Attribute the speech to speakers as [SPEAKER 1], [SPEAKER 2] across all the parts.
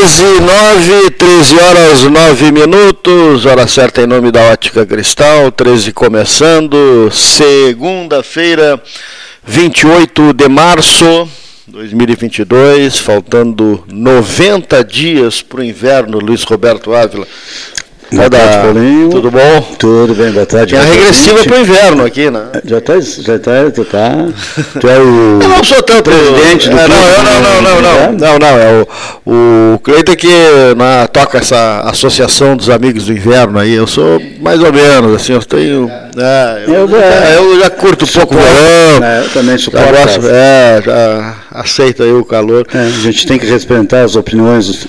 [SPEAKER 1] 13 9, 13 horas 9 minutos, hora certa em nome da Ótica Cristal, 13 começando, segunda-feira, 28 de março 2022, faltando 90 dias para o inverno, Luiz Roberto Ávila.
[SPEAKER 2] Boa tarde, Paulinho.
[SPEAKER 1] Tudo bom?
[SPEAKER 2] Tudo bem, boa tarde.
[SPEAKER 1] Tem a regressiva para o inverno aqui, né?
[SPEAKER 2] Já está, já está, tu tá. Tu é o.
[SPEAKER 1] Eu não sou tanto
[SPEAKER 2] presidente do
[SPEAKER 1] é,
[SPEAKER 2] clube,
[SPEAKER 1] não, eu não, não, não,
[SPEAKER 2] né?
[SPEAKER 1] não, não, não, é o, o Cleiton que na, toca essa associação dos amigos do inverno aí, eu sou mais ou menos, assim, eu tenho, é, eu, já,
[SPEAKER 2] é,
[SPEAKER 1] eu já curto um pouco o verão,
[SPEAKER 2] né, eu também
[SPEAKER 1] já
[SPEAKER 2] suporto
[SPEAKER 1] gosto,
[SPEAKER 2] essa.
[SPEAKER 1] é, já aceito aí o calor.
[SPEAKER 2] É, a gente tem que respeitar as opiniões.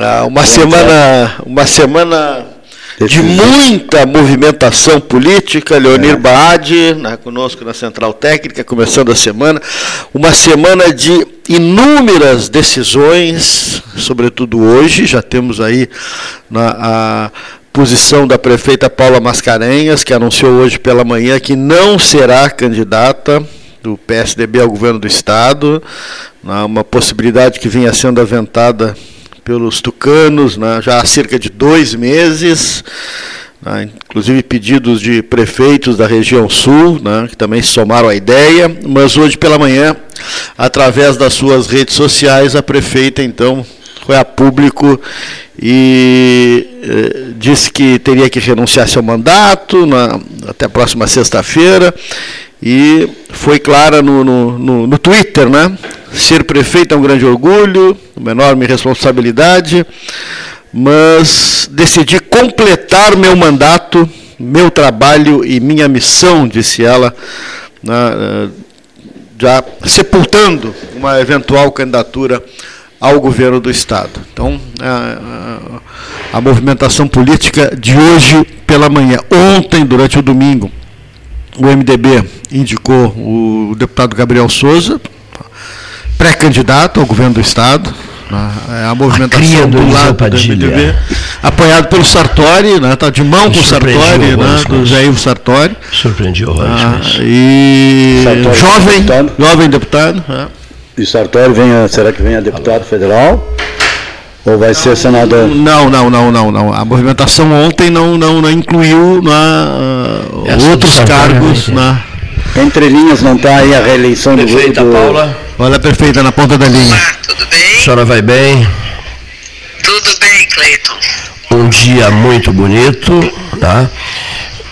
[SPEAKER 1] Ah, uma semana, uma semana de muita movimentação política, Leonir
[SPEAKER 2] É.
[SPEAKER 1] Baade, né, conosco na Central Técnica, começando a semana, uma semana de inúmeras decisões, sobretudo hoje, já temos aí na, a posição da prefeita Paula Mascarenhas, que anunciou hoje pela manhã que não será candidata do PSDB ao governo do Estado, uma possibilidade que vinha sendo aventada pelos tucanos né, já há cerca de dois meses, né, inclusive pedidos de prefeitos da região sul, né, que também se somaram à ideia, mas hoje pela manhã, através das suas redes sociais, a prefeita então foi a público e eh, disse que teria que renunciar seu mandato na- até a próxima sexta-feira e foi clara no, no, no, no Twitter, né? Ser prefeito é um grande orgulho, uma enorme responsabilidade, mas decidi completar meu mandato, meu trabalho e minha missão, disse ela, né, eh, já sepultando uma eventual candidatura ao governo do Estado. Então, a, a- a movimentação política de hoje pela manhã. Ontem, durante o domingo, o MDB indicou o deputado Gabriel Souza, pré-candidato ao governo do Estado. né? É A movimentação
[SPEAKER 3] cria do
[SPEAKER 1] do lado do
[SPEAKER 3] Padilha.
[SPEAKER 1] MDB, apoiado pelo Sartori, está de mão com o
[SPEAKER 3] Surpreendeu
[SPEAKER 1] Sartori, né,
[SPEAKER 3] horrores com
[SPEAKER 1] do Ivo Sartori.
[SPEAKER 3] Surpreendi horrores
[SPEAKER 1] Ah, e
[SPEAKER 2] Sartori
[SPEAKER 1] jovem,
[SPEAKER 2] deputado.
[SPEAKER 1] jovem deputado. é.
[SPEAKER 2] E Sartori vem a, será que vem a deputado federal? Ou vai ser senador?
[SPEAKER 1] Não, não, não, não, não. A movimentação ontem não, não, não incluiu na,
[SPEAKER 3] Essa do
[SPEAKER 1] outros
[SPEAKER 3] Sartori,
[SPEAKER 1] cargos.
[SPEAKER 3] né?
[SPEAKER 1] Na,
[SPEAKER 2] Entre linhas não está aí a reeleição do
[SPEAKER 3] Prefeita
[SPEAKER 2] do,
[SPEAKER 3] Paula,
[SPEAKER 1] olha a perfeita na ponta da linha.
[SPEAKER 4] Olá, tudo
[SPEAKER 3] a
[SPEAKER 4] bem?
[SPEAKER 3] senhora vai bem?
[SPEAKER 4] Tudo bem, Cleiton.
[SPEAKER 3] Um dia muito bonito, tá?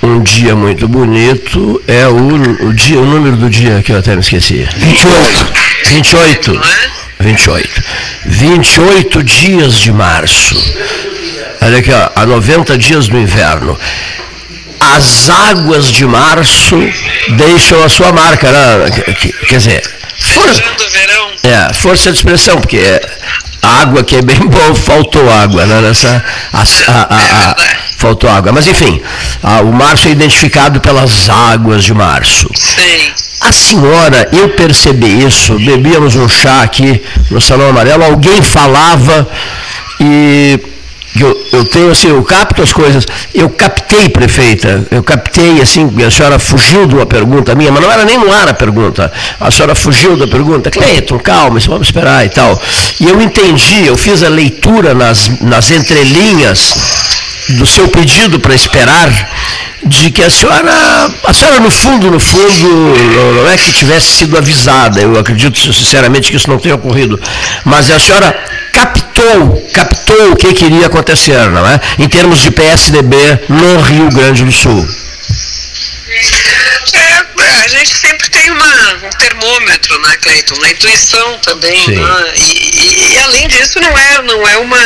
[SPEAKER 3] Um dia muito bonito é o, o dia, o número do dia que eu até me esqueci.
[SPEAKER 1] 28.
[SPEAKER 3] 28.
[SPEAKER 4] Não é?
[SPEAKER 3] 28. 28 dias de março. Olha aqui, ó, há 90 dias do inverno. As águas de março deixam a sua marca, né? Quer- dizer, for-
[SPEAKER 4] Fechando o verão.
[SPEAKER 3] é, força de expressão, porque a água que é bem boa, faltou água, né? Nessa, a- a- a- a- faltou água. Mas enfim, o março é identificado pelas águas de março.
[SPEAKER 4] Sim.
[SPEAKER 3] A senhora, eu percebi isso, bebíamos um chá aqui no Salão Amarelo, alguém falava e eu, eu tenho assim, eu capto as coisas, eu captei, prefeita, eu captei assim, a senhora fugiu de uma pergunta minha, mas não era nem no ar a pergunta, a senhora fugiu da pergunta, Cleiton, calma, vamos esperar e tal. E eu entendi, eu fiz a leitura nas, nas entrelinhas do seu pedido para esperar, de que a senhora, a senhora no fundo, no fundo, não- é que tivesse sido avisada, eu acredito sinceramente que isso não tenha ocorrido, mas a senhora captou, captou o que queria acontecer, não é? Em termos de PSDB no Rio Grande do Sul.
[SPEAKER 4] É, a gente sempre tem uma, um termômetro, né, Cleiton? Uma intuição também. Né? E, e- e, além disso, não é, não é uma,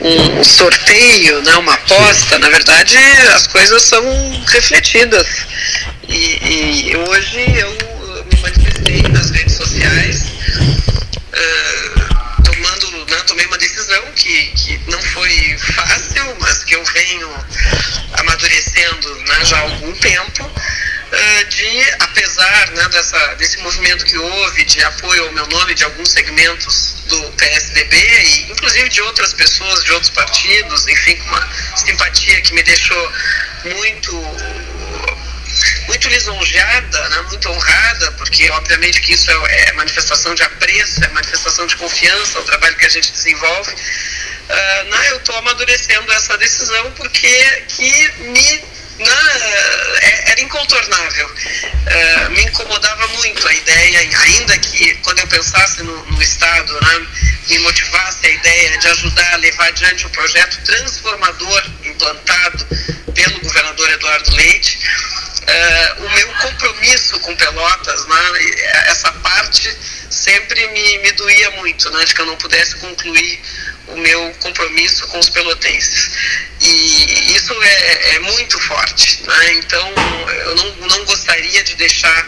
[SPEAKER 4] um sorteio, né, uma aposta. Na verdade, as coisas são refletidas. E, e hoje eu me manifestei nas redes sociais. eh, tomando, né, tomei uma decisão que, que não foi fácil, mas que eu venho amadurecendo né, já há algum tempo, eh, de, apesar né, dessa, desse movimento que houve de apoio ao meu nome de alguns segmentos do PSDB, e inclusive de outras pessoas de outros partidos, enfim, com uma simpatia que me deixou muito muito lisonjeada, né, muito honrada, porque obviamente que isso é, é, manifestação de apreço, é manifestação de confiança, o trabalho que a gente desenvolve. Uh, né, eu estou amadurecendo essa decisão porque que me né, era incontornável. Uh, me incomodava muito a ideia, ainda que quando eu pensasse no, no Estado, né, me motivasse a ideia de ajudar a levar adiante um projeto transformador implantado pelo governador Eduardo Leite. Uh, o meu compromisso com Pelotas, né, essa parte sempre me, me doía muito, né, de que eu não pudesse concluir o meu compromisso com os pelotenses. E isso é, é muito forte. Né? Então, eu não, não gostaria de deixar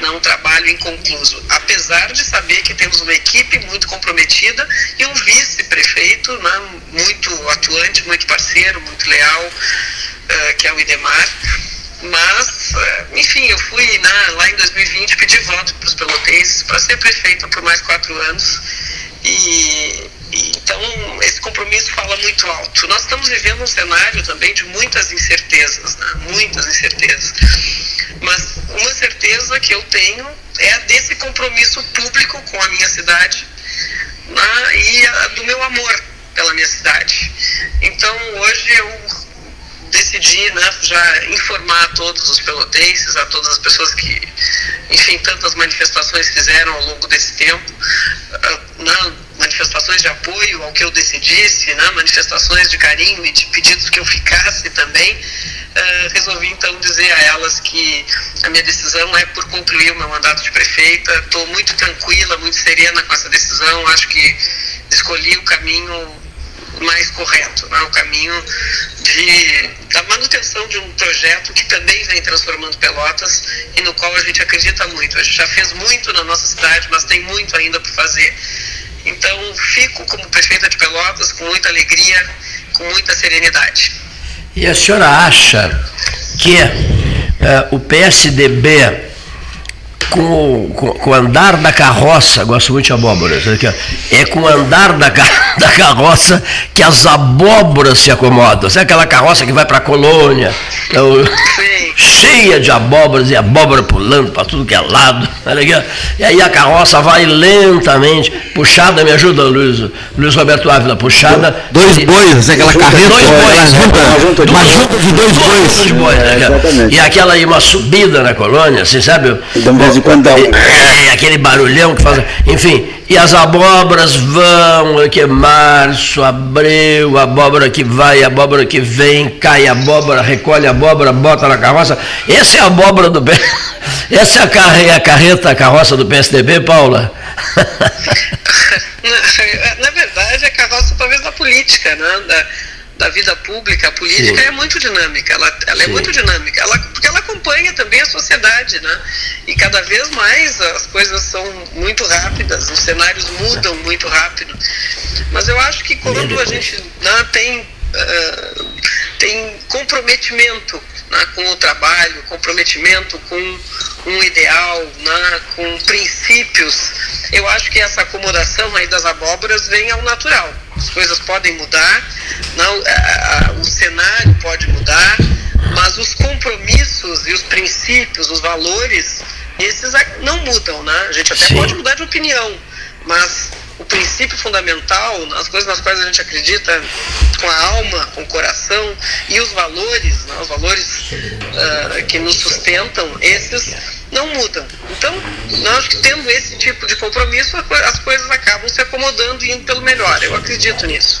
[SPEAKER 4] né, um trabalho inconcluso, apesar de saber que temos uma equipe muito comprometida e um vice-prefeito né, muito atuante, muito parceiro, muito leal, uh, que é o Idemar. Mas, uh, enfim, eu fui né, lá em 2020 pedir voto para os pelotenses para ser prefeito por mais quatro anos. E, então, esse compromisso fala muito alto. Nós estamos vivendo um cenário também de muitas incertezas, né? muitas incertezas. Mas uma certeza que eu tenho é a desse compromisso público com a minha cidade né? e a do meu amor pela minha cidade. Então, hoje eu decidi né, já informar a todos os pelotenses, a todas as pessoas que, enfim, tantas manifestações fizeram ao longo desse tempo, uh, manifestações de apoio ao que eu decidisse, né, manifestações de carinho e de pedidos que eu ficasse também, uh, resolvi então dizer a elas que a minha decisão é por concluir o meu mandato de prefeita. Estou muito tranquila, muito serena com essa decisão. Acho que escolhi o caminho mais correto, né, o caminho de, da manutenção de um projeto que também vem transformando Pelotas e no qual a gente acredita muito. A gente já fez muito na nossa cidade, mas tem muito ainda por fazer. Então, fico como prefeita de Pelotas com muita alegria, com muita serenidade.
[SPEAKER 3] E a senhora acha que uh, o PSDB com, com, com, o andar da carroça, gosto muito de abóboras, é com o andar da, da carroça que as abóboras se acomodam. Sabe aquela carroça que vai para a colônia, é cheia de abóboras e abóbora pulando para tudo que é lado. Tá e aí a carroça vai lentamente, puxada, me ajuda, Luiz, Luiz Roberto Ávila, puxada.
[SPEAKER 1] Dois bois, assim, aquela carreta,
[SPEAKER 3] dois bois,
[SPEAKER 1] junta, junta, uma junta de dois bois.
[SPEAKER 3] bois né, e aquela aí, uma subida na colônia, assim, sabe?
[SPEAKER 2] de quando dá um...
[SPEAKER 3] é, aquele barulhão que faz. Enfim, e as abóboras vão, que março, abril, abóbora que vai, abóbora que vem, cai abóbora, recolhe abóbora, bota na carroça. Essa é a abóbora do Essa é a, carre... a carreta, a carroça do PSDB, Paula?
[SPEAKER 4] na, na verdade, é a carroça talvez da política, né? Da da vida pública, a política Sim. é muito dinâmica, ela, ela é muito dinâmica, ela, porque ela acompanha também a sociedade, né? E cada vez mais as coisas são muito rápidas, os cenários mudam muito rápido. Mas eu acho que quando a gente né, tem, uh, tem comprometimento né, com o trabalho, comprometimento com um ideal, né, com princípios, eu acho que essa acomodação aí das abóboras vem ao natural. As coisas podem mudar, não, a, a, o cenário pode mudar, mas os compromissos e os princípios, os valores, esses não mudam, né? A gente até Sim. pode mudar de opinião, mas o princípio fundamental, as coisas nas quais a gente acredita com a alma, com o coração e os valores, né, os valores uh, que nos sustentam, esses não mudam. Então, acho que tendo esse tipo de compromisso, as coisas acabam se acomodando e indo pelo melhor. Eu acredito nisso.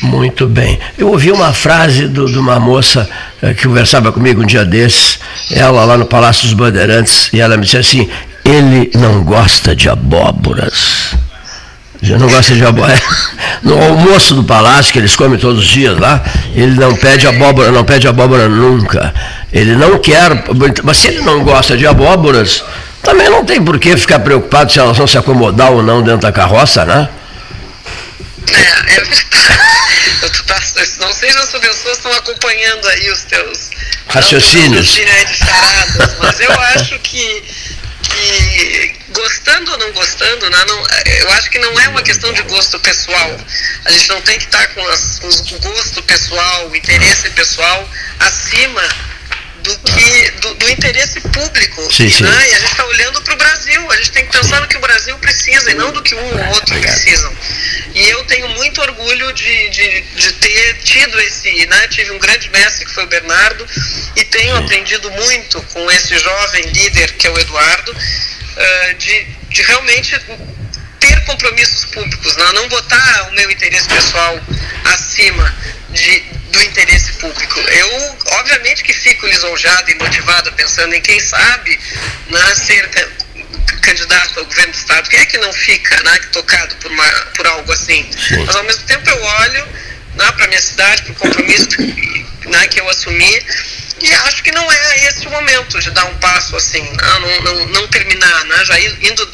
[SPEAKER 3] Muito bem. Eu ouvi uma frase do, de uma moça eh, que conversava comigo um dia desses, ela lá no Palácio dos Bandeirantes, e ela me disse assim: ele não gosta de abóboras. Já não gosta de abóbora. No almoço do palácio, que eles comem todos os dias lá, ele não pede abóbora, não pede abóbora nunca. Ele não quer, mas se ele não gosta de abóboras, também não tem por que ficar preocupado se elas vão se acomodar ou não dentro da carroça, né?
[SPEAKER 4] É, é não sei se as pessoas estão acompanhando aí os teus
[SPEAKER 3] raciocínios.
[SPEAKER 4] Raciocínios mas eu acho que, que gostando ou não gostando, né, não, eu acho que não é uma questão de gosto pessoal. A gente não tem que estar com, com o gosto pessoal, o interesse pessoal acima do que do, do interesse público.
[SPEAKER 3] Sim, sim.
[SPEAKER 4] Né? E a gente está olhando para o Brasil, a gente tem que pensar no que o Brasil precisa e não do que um ou outro precisam. E eu tenho muito orgulho de, de, de ter tido esse, né? Tive um grande mestre que foi o Bernardo e tenho aprendido muito com esse jovem líder que é o Eduardo, uh, de, de realmente ter compromissos públicos, né? não botar o meu interesse pessoal acima de, do interesse público. Eu, obviamente, que fico lisonjado e motivado pensando em quem sabe ser candidato ao governo do Estado. Quem é que não fica né, tocado por, uma, por algo assim? Sim. Mas, ao mesmo tempo, eu olho né, para a minha cidade, para o compromisso né, que eu assumi e acho que não é esse o momento de dar um passo assim, né, não, não, não terminar, né, já indo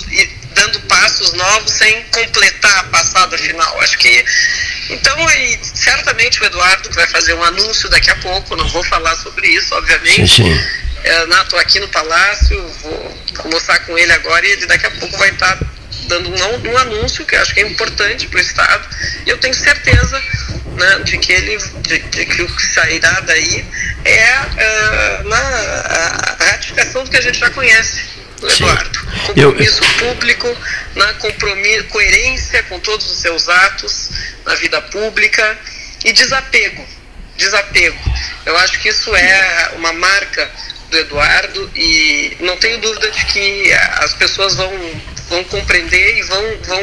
[SPEAKER 4] dando passos novos sem completar a passada final. Acho que então, e certamente o Eduardo vai fazer um anúncio daqui a pouco, não vou falar sobre isso, obviamente.
[SPEAKER 3] Sim, sim.
[SPEAKER 4] Estou é, aqui no Palácio, vou conversar com ele agora e ele daqui a pouco vai estar tá dando um, um anúncio que acho que é importante para o Estado. E eu tenho certeza né, de que ele, de, de, que o que sairá daí é uh, na, a ratificação do que a gente já conhece Eduardo. Compromisso eu... público, na compromisso, coerência com todos os seus atos na vida pública e desapego. Desapego. Eu acho que isso é uma marca do Eduardo e não tenho dúvida de que as pessoas vão, vão compreender e vão, vão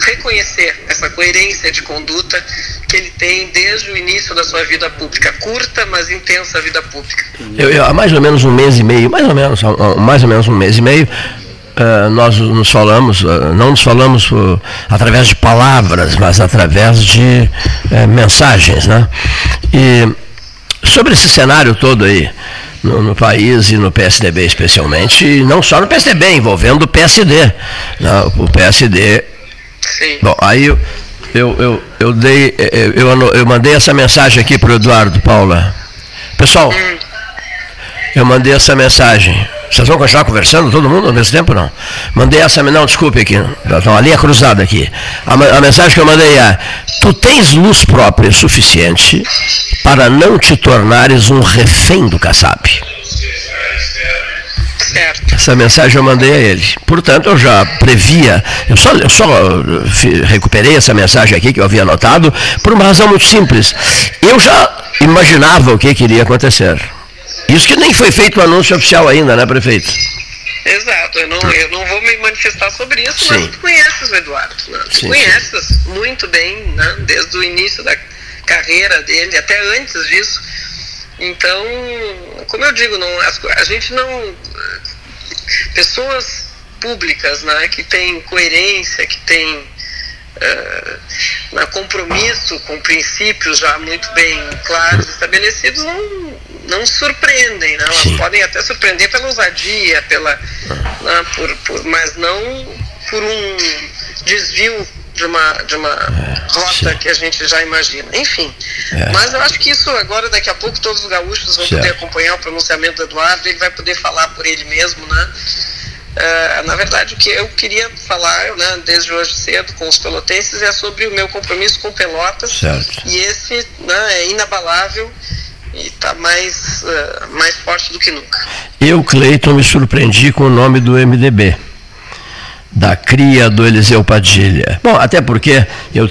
[SPEAKER 4] reconhecer essa coerência de conduta que ele tem desde o início da sua vida pública, curta, mas intensa vida pública.
[SPEAKER 3] Eu, eu, há mais ou menos um mês e meio, mais ou menos, mais ou menos um mês e meio, uh, nós nos falamos, uh, não nos falamos uh, através de palavras, mas através de mensagens, né? E sobre esse cenário todo aí, no, no, país e no PSDB especialmente, e não só no PSDB, envolvendo o PSD. Né? O PSD. Sim. Bom, aí eu, eu, eu, eu, dei, eu, eu mandei essa mensagem aqui para o Eduardo Paula. Pessoal, hum. Eu mandei essa mensagem. Vocês vão continuar conversando, todo mundo ao mesmo tempo não? Mandei essa, não, desculpe aqui, está uma linha cruzada aqui. A, a, mensagem que eu mandei é: Tu tens luz própria suficiente para não te tornares um refém do Kassab. Essa mensagem eu mandei a ele. Portanto, eu já previa, eu só, eu só recuperei essa mensagem aqui que eu havia anotado por uma razão muito simples. Eu já imaginava o que, que iria acontecer. Isso que nem foi feito o anúncio oficial ainda, né, prefeito?
[SPEAKER 4] Exato, eu não, eu não vou me manifestar sobre isso, Sim. mas tu conheces o Eduardo. Né? Tu sim, conheces muito bem, né? desde o início da carreira dele, até antes disso. Então, como eu digo, não, a gente não. Pessoas públicas né, que têm coerência, que têm uh, compromisso com princípios já muito bem claros, estabelecidos, não, não surpreendem. Né? Elas Sim. podem até surpreender pela ousadia, pela, ah. né, por, por, mas não por um desvio de uma, de uma é, rota sim. que a gente já imagina. Enfim, é. mas eu acho que isso agora, daqui a pouco, todos os gaúchos vão certo. poder acompanhar o pronunciamento do Eduardo, ele vai poder falar por ele mesmo, né? Uh, na verdade, o que eu queria falar né, desde hoje cedo com os pelotenses é sobre o meu compromisso com Pelotas.
[SPEAKER 3] Certo.
[SPEAKER 4] E esse né, é inabalável e está mais, uh, mais forte do que nunca.
[SPEAKER 3] Eu, Cleiton, me surpreendi com o nome do MDB da cria do Eliseu Padilha. Bom, até porque eu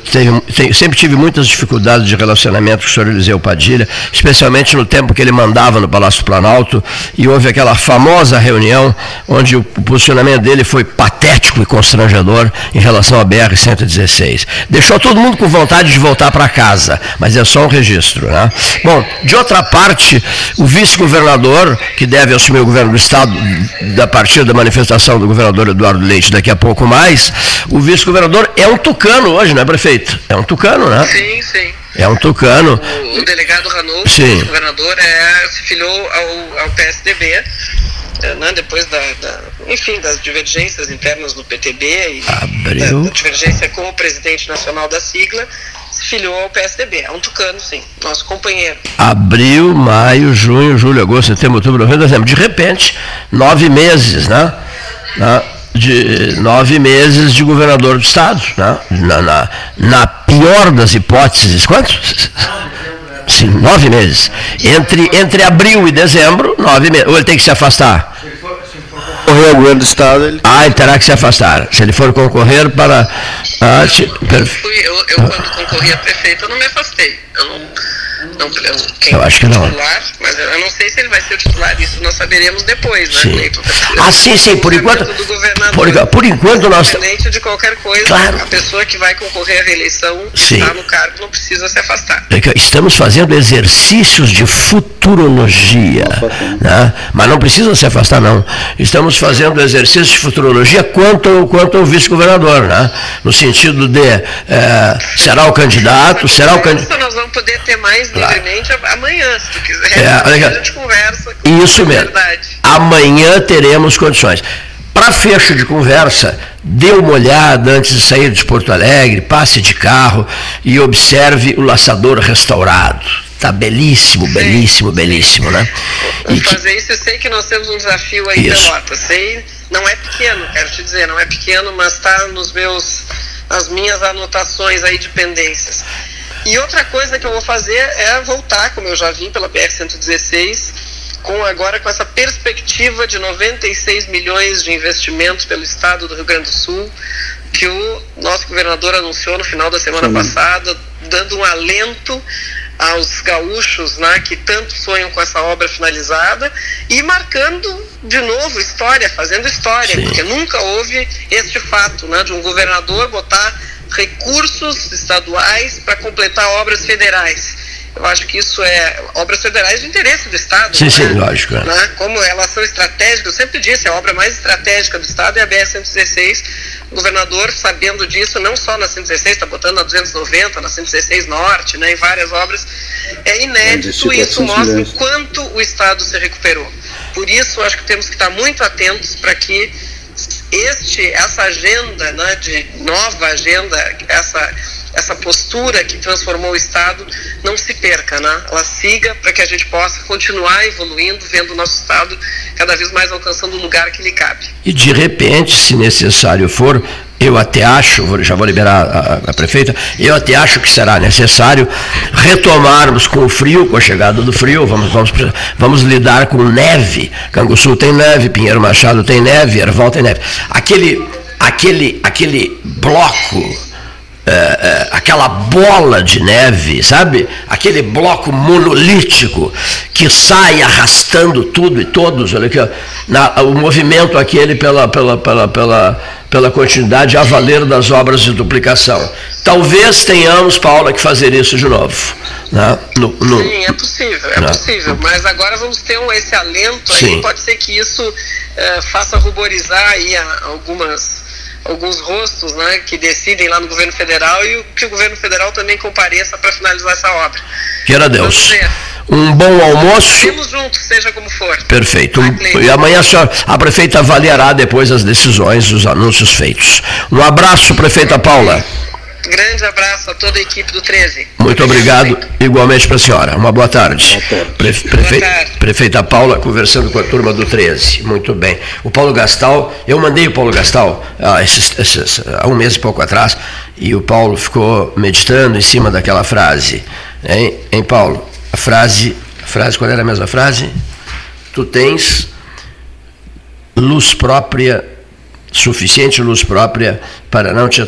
[SPEAKER 3] sempre tive muitas dificuldades de relacionamento com o senhor Eliseu Padilha, especialmente no tempo que ele mandava no Palácio Planalto, e houve aquela famosa reunião onde o posicionamento dele foi patético e constrangedor em relação à BR-116. Deixou todo mundo com vontade de voltar para casa, mas é só um registro. Né? Bom, de outra parte, o vice-governador, que deve assumir o governo do Estado a partir da manifestação do governador Eduardo Leite daqui a pouco mais, o vice-governador é um tucano hoje, não é, prefeito? É um tucano, né?
[SPEAKER 4] Sim, sim.
[SPEAKER 3] É um tucano.
[SPEAKER 4] O, o delegado Ranolfo, o governador, é, se filiou ao, ao PSDB, é, né, depois da, da, enfim, das divergências internas no PTB e
[SPEAKER 3] Abriu.
[SPEAKER 4] da, da divergência com o presidente nacional da sigla, se filiou ao PSDB. É um tucano, sim, nosso companheiro.
[SPEAKER 3] Abril, maio, junho, julho, agosto, setembro, outubro, novembro, dezembro. De repente, nove meses, né? né? De nove meses de governador do estado, né? na, na, na pior das hipóteses, quantos? Sim, nove meses. Entre, entre abril e dezembro, nove meses. Ou ele tem que se afastar?
[SPEAKER 1] Correr ao governo do Estado, ele
[SPEAKER 3] Ah, ele terá que se afastar. Se ele for concorrer para. Ah,
[SPEAKER 4] Fui, eu, eu quando concorri a prefeito, eu não me afastei. Eu não. Não eu,
[SPEAKER 3] acho que não.
[SPEAKER 4] Titular, mas eu não sei se ele vai ser o titular. Isso nós saberemos depois, né,
[SPEAKER 3] Sim. Ah, sim, sim, por enquanto- por, por enquanto nós.
[SPEAKER 4] Independente de qualquer coisa,
[SPEAKER 3] Claro.
[SPEAKER 4] a pessoa que vai concorrer à reeleição
[SPEAKER 3] Sim.
[SPEAKER 4] está no cargo não precisa se afastar.
[SPEAKER 3] É Estamos fazendo exercícios de futurologia, né? mas não precisa se afastar não. Estamos fazendo exercícios de futurologia quanto, quanto ao vice-governador, né? no sentido de eh, será o candidato, será o candidato.
[SPEAKER 4] Isso nós vamos poder ter mais
[SPEAKER 3] Claro.
[SPEAKER 4] livremente amanhã, se tu quiser.
[SPEAKER 3] É, olha
[SPEAKER 4] a gente conversa. com
[SPEAKER 3] Isso mesmo.
[SPEAKER 4] Verdade.
[SPEAKER 3] Amanhã teremos condições. Para fecho de conversa, dê uma olhada antes de sair de Porto Alegre, passe de carro e observe o laçador restaurado. Está belíssimo, belíssimo, belíssimo, né? E que-
[SPEAKER 4] fazer isso, eu sei que nós temos um desafio aí
[SPEAKER 3] Isso.
[SPEAKER 4] Pelotas. Sei, não é pequeno, quero te dizer, não é pequeno, mas está nos meus, nas minhas anotações aí de pendências. E outra coisa que eu vou fazer é voltar, como eu já vim pela BR-116, com agora com essa perspectiva de 96 milhões de investimentos pelo estado do Rio Grande do Sul, que o nosso governador anunciou no final da semana passada, dando um alento aos gaúchos né, que tanto sonham com essa obra finalizada e marcando de novo história, fazendo história,
[SPEAKER 3] Sim.
[SPEAKER 4] porque nunca houve este fato né, de um governador botar recursos estaduais para completar obras federais. Eu acho que isso é obras federais de interesse do Estado.
[SPEAKER 3] Sim,
[SPEAKER 4] né?
[SPEAKER 3] sim, lógico, é.
[SPEAKER 4] Né? Como elas são estratégicas, eu sempre disse, a obra mais estratégica do Estado é a BR-116. O governador, sabendo disso, não só na 116, está botando na 290, na 116 Norte, né, em várias obras. É inédito e isso
[SPEAKER 2] 400
[SPEAKER 4] mostra o quanto o Estado se recuperou. Por isso, acho que temos que estar muito atentos para que este, essa agenda, né, de nova agenda, essa, essa postura que transformou o Estado não se perca, né? Ela siga para que a gente possa continuar evoluindo, vendo o nosso Estado cada vez mais alcançando o lugar que lhe cabe.
[SPEAKER 3] E de repente, se necessário for, eu até acho, já vou liberar a, a prefeita, eu até acho que será necessário retomarmos com o frio, com a chegada do frio, vamos, vamos, vamos lidar com neve. Canguçu tem neve, Pinheiro Machado tem neve, Erval tem neve. Aquele, aquele, aquele bloco é, é, aquela bola de neve, sabe? Aquele bloco monolítico que sai arrastando tudo e todos, olha aqui, ó, na- o movimento aquele pela, pela, pela, pela, pela continuidade a valer das obras de duplicação. Talvez tenhamos, Paula, que fazer isso de novo. Né? No, no-
[SPEAKER 4] Sim, é possível, é
[SPEAKER 3] Não.
[SPEAKER 4] possível. Mas agora vamos ter um, esse alento
[SPEAKER 3] Sim.
[SPEAKER 4] aí. Pode ser que isso eh, faça ruborizar aí algumas alguns rostos né, que decidem lá no governo federal e que o governo federal também compareça para finalizar essa obra.
[SPEAKER 3] Queira Deus. Um bom almoço.
[SPEAKER 4] Estaremos juntos, seja como for.
[SPEAKER 3] Perfeito. E amanhã a, senhora, a prefeita avaliará depois as decisões, os anúncios feitos. Um abraço, prefeita Paula.
[SPEAKER 4] Grande abraço a toda a equipe do 13.
[SPEAKER 3] Muito obrigado, igualmente para a senhora. Uma boa tarde.
[SPEAKER 2] Boa tarde.
[SPEAKER 3] Prefe- prefe-
[SPEAKER 4] Boa tarde.
[SPEAKER 3] Prefeita Paula, conversando com a turma do 13. Muito bem. O Paulo Gastal, eu mandei o Paulo Gastal ah, esses- esses- há um mês e pouco atrás, e o Paulo ficou meditando em cima daquela frase. Hein, hein Paulo? A frase, a frase, qual era a mesma frase? Tu tens luz própria, suficiente luz própria para não te,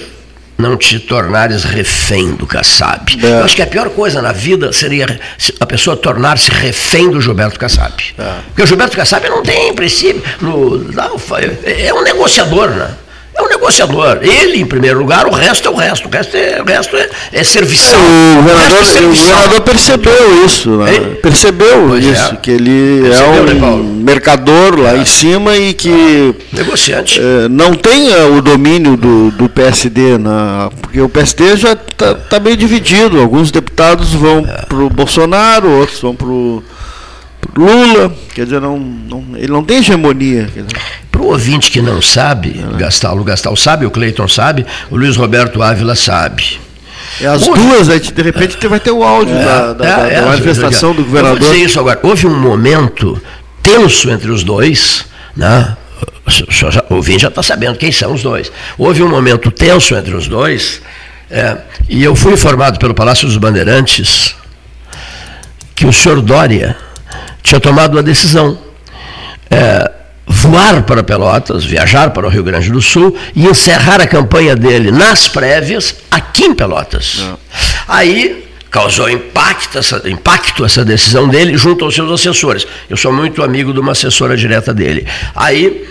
[SPEAKER 3] não te tornares refém do Kassab.
[SPEAKER 1] É.
[SPEAKER 3] Eu acho que a pior coisa na vida seria se a pessoa tornar-se refém do Gilberto Kassab. Porque o Gilberto Kassab não tem princípio, no, não, é um negociador, né? É negociador. Ele, em primeiro lugar, o resto é o resto. O resto é, o resto é, é serviçal.
[SPEAKER 1] O
[SPEAKER 3] resto é
[SPEAKER 1] governador, o
[SPEAKER 3] serviçal.
[SPEAKER 1] governador percebeu isso, né? Percebeu
[SPEAKER 3] Pois é.
[SPEAKER 1] isso, que ele
[SPEAKER 3] Percebeu, né,
[SPEAKER 1] é um mercador lá em cima e que
[SPEAKER 3] Negociante.
[SPEAKER 1] eh, não tem o domínio do, do PSD, na, porque o PSD já está bem dividido. Alguns deputados vão
[SPEAKER 3] É.
[SPEAKER 1] para o Bolsonaro, outros vão para o Lula. Quer dizer, não, não- ele não tem hegemonia.
[SPEAKER 3] Para o ouvinte que não sabe, o Gastal, o Gastal sabe, o Cleiton sabe, o Luiz Roberto Ávila sabe.
[SPEAKER 1] É as
[SPEAKER 3] Hoje-
[SPEAKER 1] duas, aí de repente vai ter o áudio da, da-
[SPEAKER 3] É,
[SPEAKER 1] da-
[SPEAKER 3] é,
[SPEAKER 1] da manifestação do
[SPEAKER 3] Eu vou
[SPEAKER 1] governador.
[SPEAKER 3] dizer isso agora. Houve um momento tenso entre os dois, né? O senhor já- o ouvinte já está sabendo quem são os dois. Houve um momento tenso entre os dois, é, e eu fui informado pelo Palácio dos Bandeirantes que o senhor Dória tinha tomado uma decisão. É, voar para Pelotas, viajar para o Rio Grande do Sul e encerrar a campanha dele nas prévias aqui em Pelotas. Não. Aí causou impacto essa, impacto essa decisão dele junto aos seus assessores. Eu sou muito amigo de uma assessora direta dele. Aí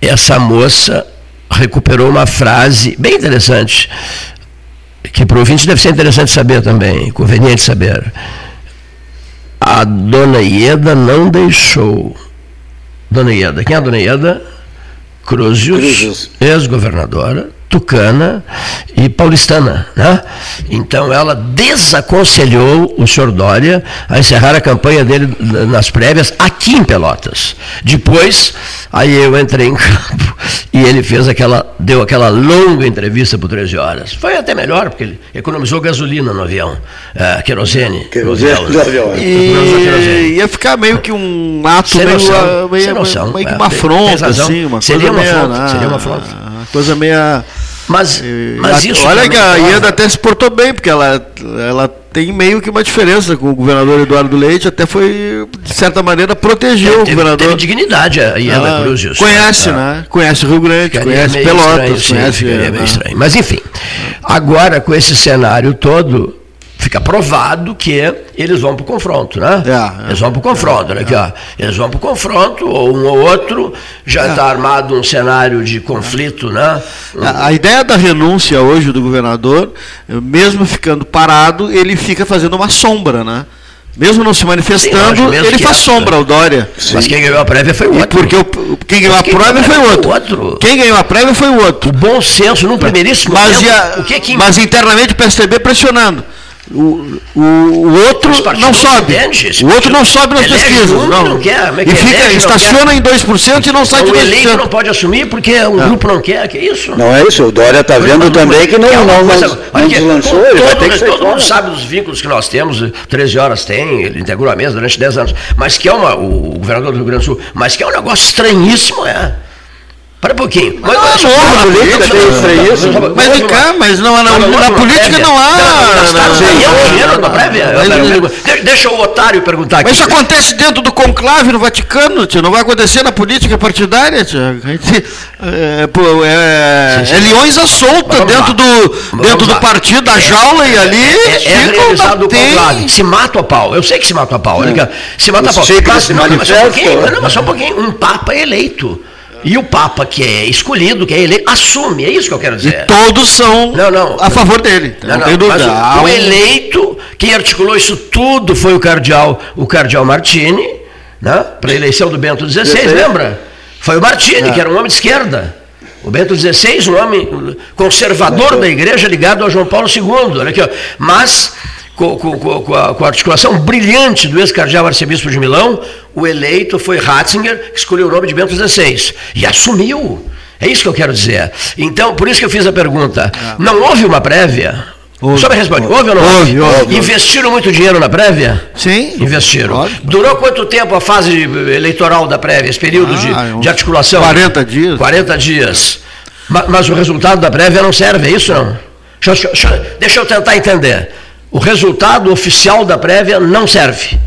[SPEAKER 3] essa moça recuperou uma frase bem interessante, que para o ouvinte deve ser interessante saber também, conveniente saber. A dona Ieda não deixou. Dona Ieda, quem é a dona Ieda? Cruzius, ex-governadora, tucana e paulistana. Né? Então ela desaconselhou o senhor Dória a encerrar a campanha dele nas prévias aqui em Pelotas. Depois, aí eu entrei em campo e ele fez aquela, deu aquela longa entrevista por 13 horas. Foi até melhor, porque ele economizou gasolina no avião, é, querosene.
[SPEAKER 1] Querosene no avião. E ia ficar meio que um ato sem meio, noção, meio, noção, meio que é, uma afronta, assim, uma
[SPEAKER 3] seria
[SPEAKER 1] coisa
[SPEAKER 3] uma meio, seria uma afronta.
[SPEAKER 1] Uma coisa meia
[SPEAKER 3] mas, mas isso
[SPEAKER 1] Olha que a Ieda até se portou bem, porque ela, ela tem meio que uma diferença com o governador Eduardo Leite, até foi, de certa maneira, protegeu o governador. Teve
[SPEAKER 3] dignidade a Ieda Cruz. Isso,
[SPEAKER 1] conhece, né? né? Conhece o Rio Grande, ficaria conhece Pelotas, estranho, conhece. Sim,
[SPEAKER 3] ficaria meio estranho. Mas enfim, agora com esse cenário todo, fica provado que eles vão para o confronto, né? É, é, eles vão para o confronto, é, né? Aqui, ó, eles vão para o confronto, ou um ou outro, já está é. armado um cenário de conflito, né?
[SPEAKER 1] A, a, ideia da renúncia hoje do governador, mesmo ficando parado, ele fica fazendo uma sombra, né? Mesmo não se manifestando, Sim, ele faz sombra, o Dória.
[SPEAKER 3] Sim. Mas quem ganhou a prévia foi o outro.
[SPEAKER 1] porque o, quem ganhou quem a prévia foi o outro. outro. Quem ganhou a prévia foi o outro.
[SPEAKER 3] O bom senso, no primeiríssimo
[SPEAKER 1] mas, momento, a, o que que... mas internamente o PSDB pressionando. O, o, o outro não sobe. o outro não sobe nas pesquisas. Um, não. não quer, é e fica, elege, estaciona em 2% e não sai de 2%. O eleito
[SPEAKER 3] não pode assumir porque um é. grupo não quer, que é isso?
[SPEAKER 2] Não é isso, o Dória está vendo também que não, não, não, coisa, não, não deslanchou,
[SPEAKER 3] todo, ele vai ter que Todo fora. mundo sabe dos vínculos que nós temos, 13 horas tem, ele integrou a mesa durante 10 anos, mas que é uma, o governador do Rio Grande do Sul, mas que é um negócio estranhíssimo, é. Para um pouquinho.
[SPEAKER 1] Mas, mas, não, na política tem estranhismo. Mas vem cá, mas não, na, na política não há.
[SPEAKER 3] Deixa o otário perguntar aqui.
[SPEAKER 1] Mas isso acontece dentro do conclave no Vaticano, tio. Não vai acontecer na política partidária, tio. É, pô, é, é leões à solta dentro do, dentro do partido, da jaula e ali.
[SPEAKER 3] É, é realizado o conclave. Se mata a pau. Eu sei que se mata a pau. Se mata a pau. Mas só um pouquinho. Um papa eleito. E o Papa, que é escolhido, que é eleito, assume, é isso que eu quero dizer.
[SPEAKER 1] E todos são não, não, a favor dele.
[SPEAKER 3] Não, não, dúvida. Mas o, o eleito, quem articulou isso tudo foi o cardeal, o cardeal Martini, né, para a eleição do Bento XVI, lembra? Foi o Martini, é. que era um homem de esquerda. O Bento XVI, um homem conservador da igreja ligado ao João Paulo II. Olha aqui, ó. Mas com, com, com, a, com, a, articulação brilhante do ex-cardeal arcebispo de Milão, o eleito foi Ratzinger, que escolheu o nome de Bento XVI. E assumiu. É isso que eu quero dizer. Então, por isso que eu fiz a pergunta. Não houve uma prévia? Houve, Só me responde, houve, ou não houve? houve, Investiram muito dinheiro na prévia?
[SPEAKER 1] Sim.
[SPEAKER 3] Investiram. Houve. Durou quanto tempo a fase eleitoral da prévia, esse período ah, de, de articulação?
[SPEAKER 1] 40 dias.
[SPEAKER 3] 40 dias. Mas, mas, o resultado da prévia não serve, é isso não? Deixa, deixa, deixa eu tentar entender o resultado oficial da prévia não serve.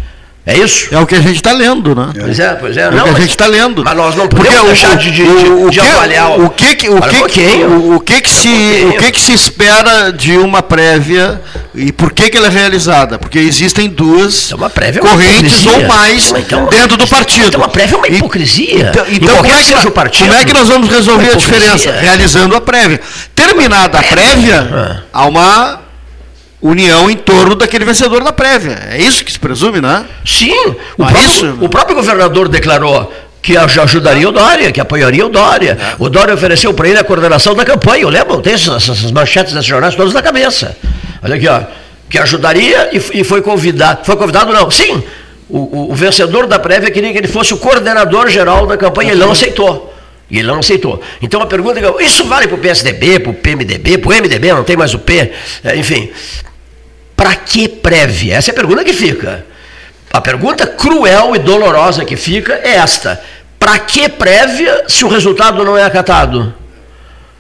[SPEAKER 3] É isso?
[SPEAKER 1] É o que a gente está lendo, né?
[SPEAKER 3] Pois é, pois é.
[SPEAKER 1] é não, o que a gente está lendo.
[SPEAKER 3] Mas nós não podemos Porque deixar o, de, de, o, de, avaliar
[SPEAKER 1] o que que, o que, um o, que, que se o que, que se espera de uma prévia e por que, que ela é realizada? Porque existem duas
[SPEAKER 3] é
[SPEAKER 1] correntes ou mais então, dentro do partido. Então
[SPEAKER 3] uma prévia é uma hipocrisia.
[SPEAKER 1] Então, então como, é que, seja o partido, como é que nós vamos resolver a diferença? Realizando a prévia. Terminada a prévia, ah. há uma união em torno daquele vencedor da prévia. É isso que se presume, não é?
[SPEAKER 3] Sim. O, próprio, isso? o próprio governador declarou que ajudaria o Dória, que apoiaria o Dória. É. O Dória ofereceu para ele a coordenação da campanha. Eu lembro, tem essas, essas manchetes desses jornais todas na cabeça. Olha aqui, ó. Que ajudaria e, e foi convidado. Foi convidado, não. Sim. O, o, o, vencedor da prévia queria que ele fosse o coordenador geral da campanha. Ele não aceitou. E ele não aceitou. Então a pergunta é: isso vale para o PSDB, para o PMDB, para o MDB, não tem mais o P, é, enfim. Para que prévia? Essa é a pergunta que fica. A pergunta cruel e dolorosa que fica é esta: para que prévia se o resultado não é acatado?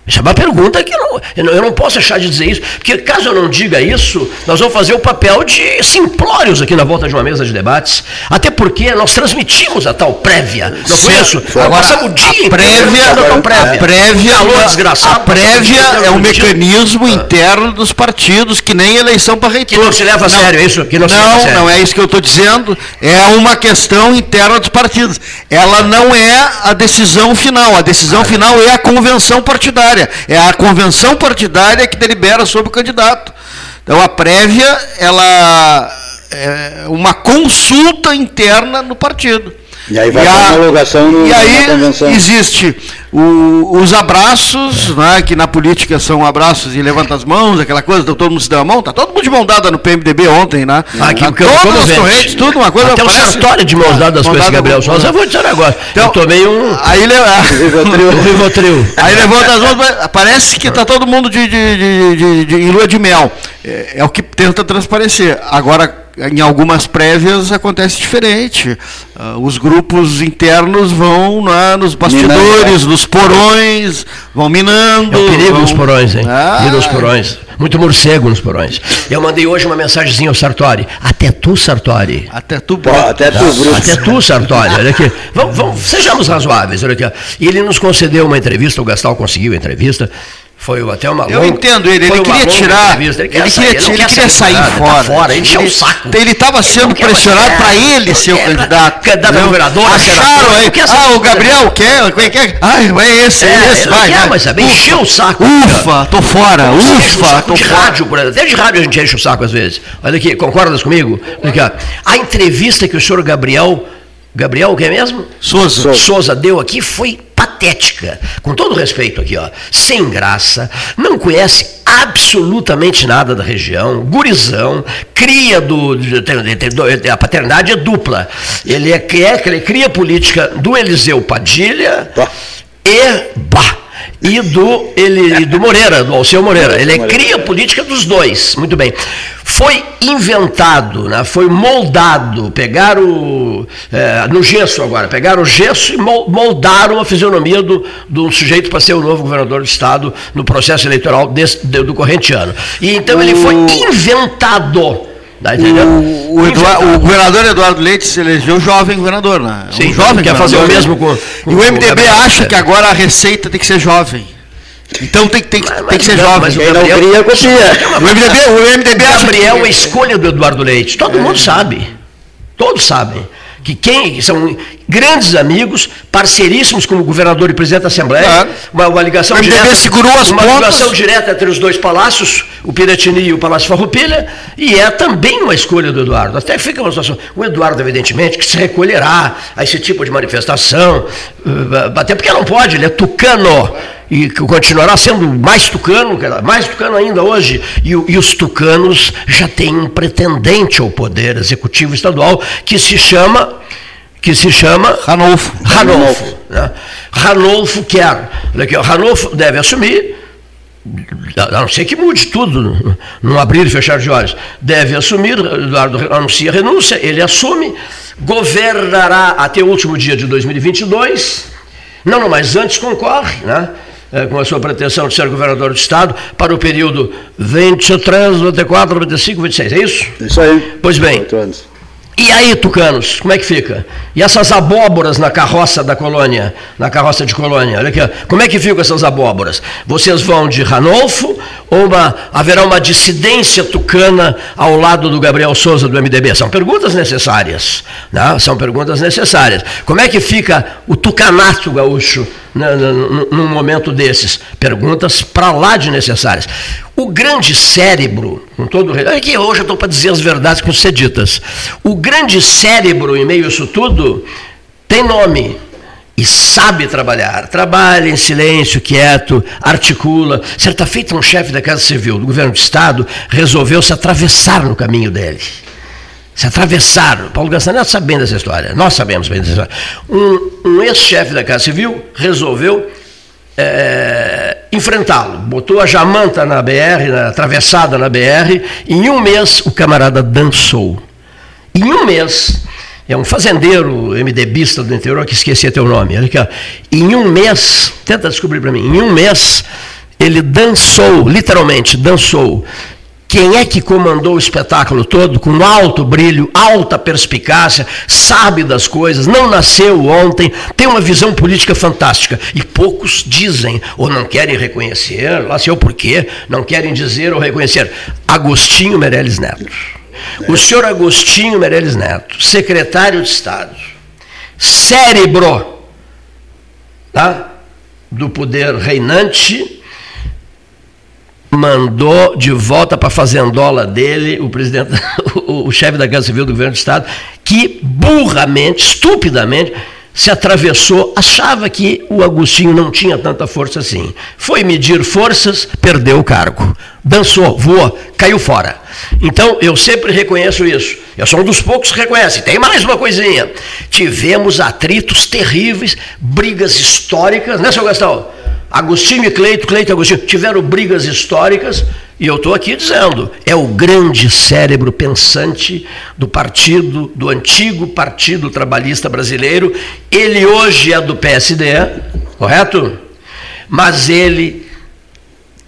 [SPEAKER 3] Isso é uma pergunta que eu não, eu não, posso deixar de dizer isso, porque caso eu não diga isso, nós vamos fazer o papel de simplórios aqui na volta de uma mesa de debates. Até porque nós transmitimos a tal prévia. Não foi isso?
[SPEAKER 1] Agora,
[SPEAKER 3] passamos o dia
[SPEAKER 1] a prévia,
[SPEAKER 3] da tal
[SPEAKER 1] a prévia,
[SPEAKER 3] Calor
[SPEAKER 1] a
[SPEAKER 3] desgraçado,
[SPEAKER 1] prévia
[SPEAKER 3] passamos o dia
[SPEAKER 1] é um mecanismo interno dos partidos, que nem eleição para reitor.
[SPEAKER 3] Que não se leva a sério, é isso? Que não a
[SPEAKER 1] não, não é isso que eu estou dizendo. É uma questão interna dos partidos. Ela não é a decisão final. A decisão final é a convenção partidária. É a convenção partidária que delibera sobre o candidato. Então a prévia, ela é uma consulta interna no partido.
[SPEAKER 2] E aí vai
[SPEAKER 1] E
[SPEAKER 2] para
[SPEAKER 1] a-
[SPEAKER 2] homologação no-
[SPEAKER 1] E
[SPEAKER 2] na
[SPEAKER 1] aí
[SPEAKER 2] convenção.
[SPEAKER 1] existe o- os abraços, né, que na política são abraços e levanta as mãos, aquela coisa, todo mundo se dá a mão, tá todo mundo de mão dada no PMDB ontem, né?
[SPEAKER 3] Ah, que,
[SPEAKER 1] Tá
[SPEAKER 3] que,
[SPEAKER 1] todas as correntes, tudo uma coisa
[SPEAKER 3] Até o
[SPEAKER 1] parece-
[SPEAKER 3] Sartori de mãos dadas com esse Gabriel Souza. Eu vou dizer um negócio.
[SPEAKER 1] Então,
[SPEAKER 3] eu tomei um,
[SPEAKER 1] Aí, le-
[SPEAKER 2] Rivotril.
[SPEAKER 3] um Rivotril.
[SPEAKER 1] Aí levanta as mãos, parece que está todo mundo de, de- de- de- de- em lua de mel. É, é o que tenta transparecer. Agora, em algumas prévias acontece diferente. Ah, os grupos internos vão né, nos bastidores, nos porões, vão minando.
[SPEAKER 3] É o perigo
[SPEAKER 1] vão-
[SPEAKER 3] nos porões, hein?
[SPEAKER 1] Ah,
[SPEAKER 3] Perigo nos porões. Muito morcego nos porões. Eu mandei hoje uma mensagenzinha ao Sartori. Até tu, Sartori.
[SPEAKER 1] Até tu,
[SPEAKER 2] Pô, até tu, Bruno.
[SPEAKER 3] Até tu, Sartori, olha aqui. Vamos, vamos, sejamos razoáveis, olha aqui. E ele nos concedeu uma entrevista, o Gastal conseguiu a entrevista. Foi até uma
[SPEAKER 1] Eu
[SPEAKER 3] longa-
[SPEAKER 1] entendo ele, ele queria tirar, ele,
[SPEAKER 3] quer
[SPEAKER 1] queria,
[SPEAKER 3] sair,
[SPEAKER 1] ele
[SPEAKER 3] quer
[SPEAKER 1] queria sair fora.
[SPEAKER 3] Tá fora, ele encheu o
[SPEAKER 1] ele,
[SPEAKER 3] saco.
[SPEAKER 1] Ele estava sendo pressionado para ele ser o candidato.
[SPEAKER 3] candidato a governador,
[SPEAKER 1] Acharam aí, ah, o Gabriel quer, quer, quer, ai, vai esse,
[SPEAKER 3] É,
[SPEAKER 1] esse,
[SPEAKER 3] ele não
[SPEAKER 1] vai,
[SPEAKER 3] quer
[SPEAKER 1] vai.
[SPEAKER 3] saber, encheu o saco.
[SPEAKER 1] Ufa, tô fora, ufa, tô
[SPEAKER 3] de
[SPEAKER 1] fora.
[SPEAKER 3] rádio, por exemplo. Até de rádio a gente enche o saco às vezes. Olha aqui, concordas comigo? A entrevista que o senhor Gabriel, Gabriel o que é mesmo?
[SPEAKER 1] Souza.
[SPEAKER 3] Souza deu aqui foi patética. Com todo respeito aqui, ó. Sem graça, não conhece absolutamente nada da região, gurizão, cria do, a paternidade é dupla. Ele é, é, ele cria política do Eliseu Padilha
[SPEAKER 2] Tá.
[SPEAKER 3] e bah, e do, ele, do Moreira, do Alceu Moreira. Ele
[SPEAKER 2] Moreira.
[SPEAKER 3] cria a política dos dois. Muito bem. Foi inventado, né, foi moldado, pegaram é, no gesso agora, pegaram o gesso e mol- moldaram a fisionomia do, do sujeito para ser o novo governador do estado no processo eleitoral desse- do corrente ano. E então ele foi inventado. Tá?
[SPEAKER 1] O, o Eduar-
[SPEAKER 3] Inventado.
[SPEAKER 1] o governador Eduardo Leite se elegeu jovem governador, né?
[SPEAKER 3] Sim,
[SPEAKER 1] um jovem
[SPEAKER 3] quer fazer o
[SPEAKER 1] governador,
[SPEAKER 3] mesmo
[SPEAKER 1] né?
[SPEAKER 3] com-
[SPEAKER 1] E
[SPEAKER 3] com
[SPEAKER 1] o
[SPEAKER 3] o
[SPEAKER 1] MDB
[SPEAKER 3] Gabriel
[SPEAKER 1] acha que agora a receita tem que ser jovem. Então tem, tem, que-
[SPEAKER 3] Mas-
[SPEAKER 1] tem que ser jovem.
[SPEAKER 3] mas o
[SPEAKER 2] Quem não
[SPEAKER 3] Gabriel-
[SPEAKER 2] cria.
[SPEAKER 1] O MDB, o MDB acha
[SPEAKER 3] Gabriel é escolha do Eduardo Leite. Todo mundo sabe. Todos sabem. Que quem são grandes amigos, parceiríssimos como governador e presidente da Assembleia,
[SPEAKER 1] Claro.
[SPEAKER 3] uma, uma ligação direta,
[SPEAKER 1] segurou as
[SPEAKER 3] uma
[SPEAKER 1] pontas.
[SPEAKER 3] ligação direta entre os dois palácios, o Piratini e o Palácio Farroupilha, e é também uma escolha do Eduardo. Até fica uma situação. O Eduardo, evidentemente, que se recolherá a esse tipo de manifestação, eh, até porque não pode, ele é tucano e que continuará sendo mais tucano, mais tucano ainda hoje. E, e os tucanos já têm um pretendente ao poder executivo estadual que se chama que se chama
[SPEAKER 1] Ranolfo.
[SPEAKER 3] Ranolfo. Né? Ranolfo quer. Ranolfo deve assumir, a não ser que mude tudo, num abrir e fechar de olhos. Deve assumir, Eduardo anuncia a renúncia, ele assume, governará até o último dia de 2022. Não, não, mas antes concorre, né? É, com a sua pretensão de ser governador do Estado para o período 23, 24, 25, 26, é isso?
[SPEAKER 2] Isso aí.
[SPEAKER 3] Pois bem. E aí, tucanos, como é que fica? E essas abóboras na carroça da colônia, na carroça de colônia, olha aqui, como é que ficam essas abóboras? Vocês vão de Ranolfo ou uma, haverá uma dissidência tucana ao lado do Gabriel Souza do MDB? São perguntas necessárias, né? são perguntas necessárias. Como é que fica o tucanato gaúcho num- momento desses? Perguntas para lá de necessárias. O grande cérebro, com todo é que hoje eu estou para dizer as verdades com ser ditas. O grande cérebro, em meio a isso tudo, tem nome e sabe trabalhar. Trabalha em silêncio, quieto, articula. Certa feita, um chefe da Casa Civil do governo do Estado resolveu se atravessar no caminho dele. Se atravessaram. Paulo Gastaneto sabe bem dessa história. Nós sabemos bem dessa história. Um, um ex-chefe da Casa Civil resolveu é, enfrentá-lo. Botou a jamanta na BR, na atravessada na BR. Em um mês, o camarada dançou. Em um mês, é um fazendeiro MDBista do interior que esqueci teu nome. Olha aqui, ó. Em um mês, tenta descobrir para mim, em um mês, ele dançou, literalmente dançou. Quem é que comandou o espetáculo todo com alto brilho, alta perspicácia, sabe das coisas, não nasceu ontem, tem uma visão política fantástica. E poucos dizem ou não querem reconhecer, lá sei o porquê, não querem dizer ou reconhecer. Agostinho Meirelles Neto. O senhor Agostinho Meirelles Neto, secretário de Estado, cérebro tá, do poder reinante mandou de volta para a fazendola dele o presidente, o, o chefe da Casa Civil do governo do Estado, que burramente, estupidamente, se atravessou, achava que o Agostinho não tinha tanta força assim. Foi medir forças, perdeu o cargo. Dançou, voou, caiu fora. Então, eu sempre reconheço isso. Eu sou um dos poucos que reconhece. Tem mais uma coisinha. Tivemos atritos terríveis, brigas históricas, né, seu Gastão? Agostinho e Cleito, Cleito e Agostinho, tiveram brigas históricas, e eu estou aqui dizendo, é o grande cérebro pensante do partido, do antigo Partido Trabalhista Brasileiro. Ele hoje é do PSD, correto? Mas ele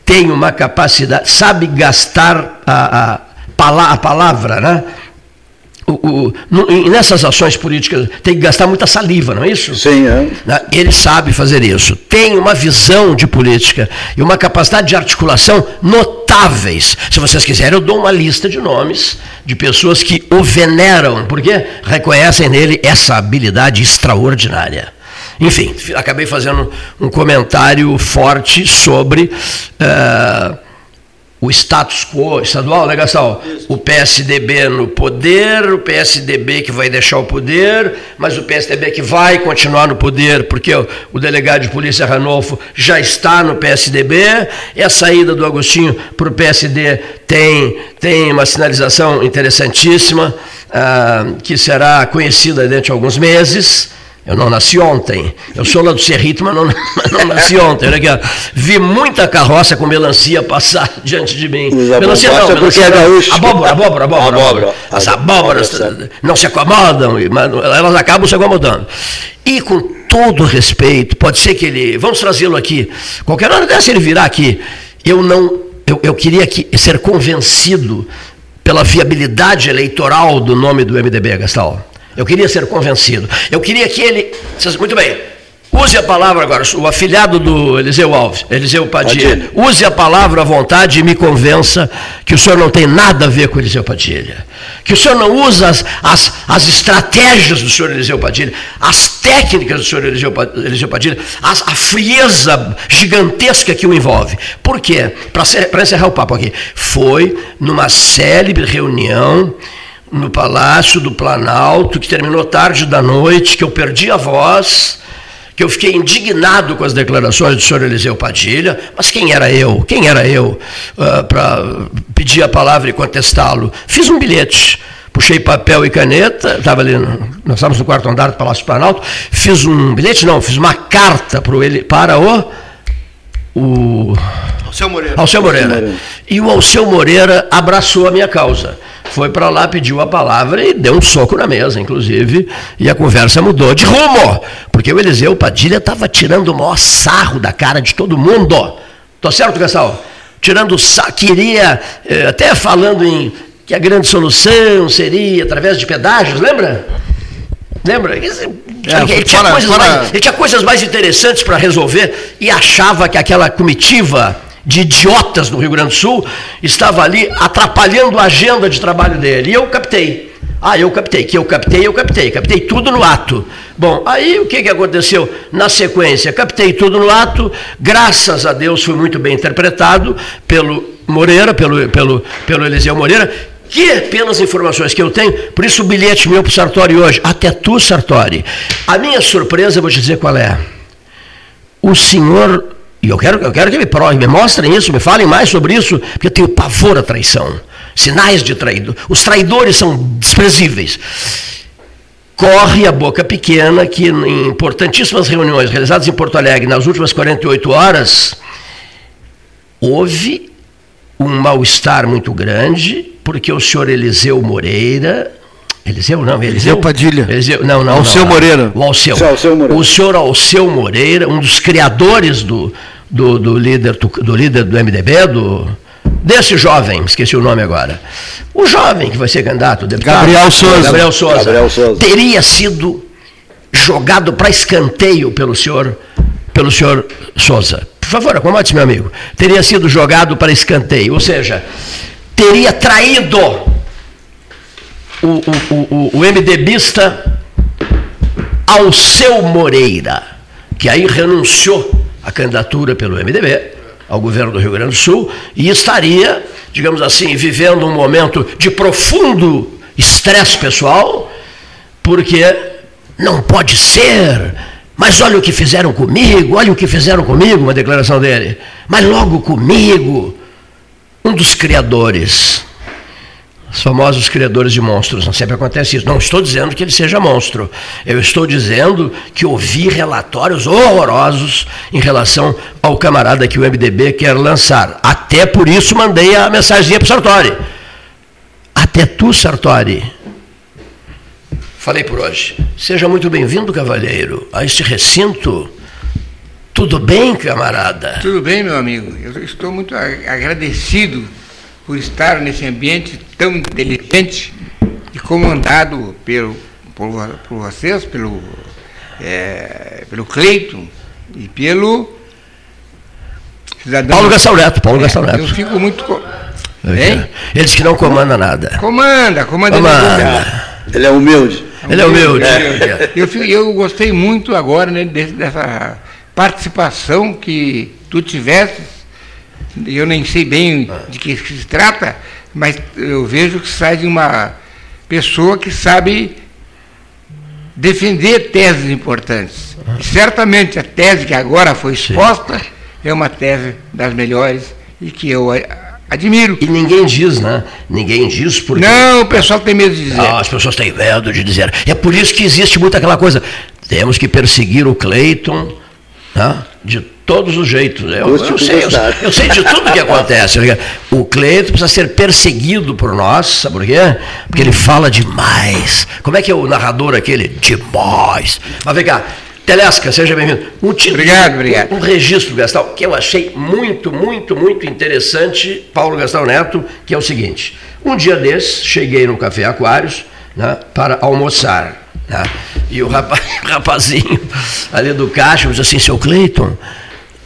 [SPEAKER 3] tem uma capacidade, sabe gastar a, a, a palavra, né? O, o, nessas ações políticas tem que gastar muita saliva, não é isso?
[SPEAKER 2] Sim, é.
[SPEAKER 3] Ele sabe fazer isso. Tem uma visão de política e uma capacidade de articulação notáveis. Se vocês quiserem, eu dou uma lista de nomes de pessoas que o veneram, porque reconhecem nele essa habilidade extraordinária. Enfim, acabei fazendo um comentário forte sobre. Uh, o status quo estadual, né, Gastão? O PSDB no poder, o PSDB que vai deixar o poder, mas o PSDB que vai continuar no poder, porque o, delegado de polícia Ranolfo já está no PSDB, e a saída do Agostinho para o PSD tem, tem uma sinalização interessantíssima, ah, que será conhecida dentro de alguns meses. Eu não nasci ontem. Eu sou lá do Cerrito, mas não, mas não nasci ontem. Olha aqui, Vi muita carroça com melancia passar diante de mim.
[SPEAKER 2] Melancia não, melancia é gaúcho.
[SPEAKER 3] Abóbora, abóbora, abóbora. abóbora. As abóboras não se acomodam, mas elas acabam se acomodando. E com todo respeito, pode ser que ele. Vamos trazê-lo aqui. Qualquer hora dessa ele virá aqui. Eu não. Eu, eu queria que, ser convencido pela viabilidade eleitoral do nome do MDB, Gastal. Eu queria ser convencido. Eu queria que ele. Muito bem. Use a palavra agora, o afilhado do Eliseu Alves, Eliseu Padilha. Padilha. Use a palavra à vontade e me convença que o senhor não tem nada a ver com Eliseu Padilha. Que o senhor não usa as, as, as estratégias do senhor Eliseu Padilha, as técnicas do senhor Eliseu, Eliseu Padilha, as, a frieza gigantesca que o envolve. Por quê? Para encerrar o papo aqui. Foi numa célebre reunião no Palácio do Planalto, que terminou tarde da noite, que eu perdi a voz, que eu fiquei indignado com as declarações do senhor Eliseu Padilha, mas quem era eu? Quem era eu uh, ah, para pedir a palavra e contestá-lo? Fiz um bilhete, puxei papel e caneta, estava ali, nós estávamos no quarto andar do Palácio do Planalto, fiz um bilhete, não, fiz uma carta pro ele, para o. o
[SPEAKER 1] Alceu Moreira.
[SPEAKER 3] Alceu Moreira. E o Alceu Moreira abraçou a minha causa foi para lá, pediu a palavra e deu um soco na mesa, inclusive, e a conversa mudou de rumo, porque o Eliseu Padilha estava tirando o maior sarro da cara de todo mundo. Tô certo, Gastão? Tirando sarro, queria, eh, até falando em que a grande solução seria através de pedágios, lembra? Lembra? É, ele, tinha fora, fora... Mais, ele tinha coisas mais interessantes para resolver e achava que aquela comitiva de idiotas do Rio Grande do Sul estava ali atrapalhando a agenda de trabalho dele. E eu captei. Ah, eu captei, que eu captei, eu captei, captei tudo no ato. Bom, aí o que, que aconteceu na sequência? Captei tudo no ato, graças a Deus foi muito bem interpretado pelo Moreira, pelo, pelo, pelo Eliseu Moreira, que, pelas informações que eu tenho, por isso o bilhete meu para o Sartori hoje, até tu, Sartori. A minha surpresa, vou te dizer qual é. O senhor e eu quero, eu quero que me, me mostrem isso, me falem mais sobre isso, porque eu tenho pavor à traição. Sinais de traidor. Os traidores são desprezíveis. Corre a boca pequena que em importantíssimas reuniões realizadas em Porto Alegre nas últimas 48 horas, houve um mal-estar muito grande, porque o senhor Eliseu Moreira Eliseu não, Eliseu,
[SPEAKER 1] Eliseu Padilha.
[SPEAKER 3] Eliseu, não, não.
[SPEAKER 1] Alceu
[SPEAKER 3] não,
[SPEAKER 1] Moreira.
[SPEAKER 3] O Alceu. Alceu Moreira. O senhor Alceu Moreira, um dos criadores do, do, do líder, do líder do MDB, do, desse jovem, esqueci o nome agora. O jovem que vai ser candidato, deputado.
[SPEAKER 1] Gabriel Souza.
[SPEAKER 3] Gabriel Souza.
[SPEAKER 2] Gabriel Souza.
[SPEAKER 3] Teria sido jogado para escanteio pelo senhor, pelo senhor Souza. Por favor, acomode meu amigo. Teria sido jogado para escanteio, ou seja, teria traído o, o, o, o MDBista Alceu Moreira, que aí renunciou à candidatura pelo MDB ao governo do Rio Grande do Sul e estaria, digamos assim, vivendo um momento de profundo estresse pessoal, porque não pode ser. Mas olha o que fizeram comigo, olha o que fizeram comigo, uma declaração dele. Mas logo comigo, um dos criadores, os famosos criadores de monstros, não sempre acontece isso. Não estou dizendo que ele seja monstro. Eu estou dizendo que ouvi relatórios horrorosos em relação ao camarada que o MDB quer lançar. Até por isso mandei a mensagem para o Sartori. Até tu, Sartori, Falei por hoje. Seja muito bem-vindo, cavalheiro, a este recinto. Tudo bem, camarada?
[SPEAKER 5] Tudo bem, meu amigo. Eu estou muito agradecido por estar nesse ambiente tão inteligente e comandado pelo, por, por vocês, pelo, é, pelo Cleiton e pelo
[SPEAKER 3] cidadão. Paulo Gastão Neto, Paulo é, Gastão Neto.
[SPEAKER 5] Eu fico muito.
[SPEAKER 3] Hein? Eles que não comandam nada.
[SPEAKER 5] Comanda, comanda.
[SPEAKER 3] comanda.
[SPEAKER 2] Ele é humilde.
[SPEAKER 3] Ele é humilde. É.
[SPEAKER 5] Eu, eu gostei muito agora né, dessa participação que tu tiveste. Eu nem sei bem de que se trata, mas eu vejo que sai de uma pessoa que sabe defender teses importantes. E certamente a tese que agora foi exposta Sim. é uma tese das melhores e que eu Admiro.
[SPEAKER 3] E ninguém diz, né? Ninguém diz porque.
[SPEAKER 5] Não, o pessoal tem medo de dizer.
[SPEAKER 3] Ah, as pessoas têm medo de dizer. É por isso que existe muito aquela coisa. Temos que perseguir o Cleiton né? de todos os jeitos. Eu, eu, sei, eu, eu, sei de tudo que acontece. Né? O Cleiton precisa ser perseguido por nós, sabe por quê? Porque ele fala demais. Como é que é o narrador aquele? Demais. Mas vem cá, Telesca, seja bem-vindo.
[SPEAKER 5] Um obrigado, obrigado.
[SPEAKER 3] Um, um, registro, Gastão, que eu achei muito, muito, muito interessante, Paulo Gastão Neto, que é o seguinte. Um dia desses, cheguei no Café Aquários né, para almoçar. Né, e o, rapaz, o rapazinho ali do caixa disse assim, seu Cleiton,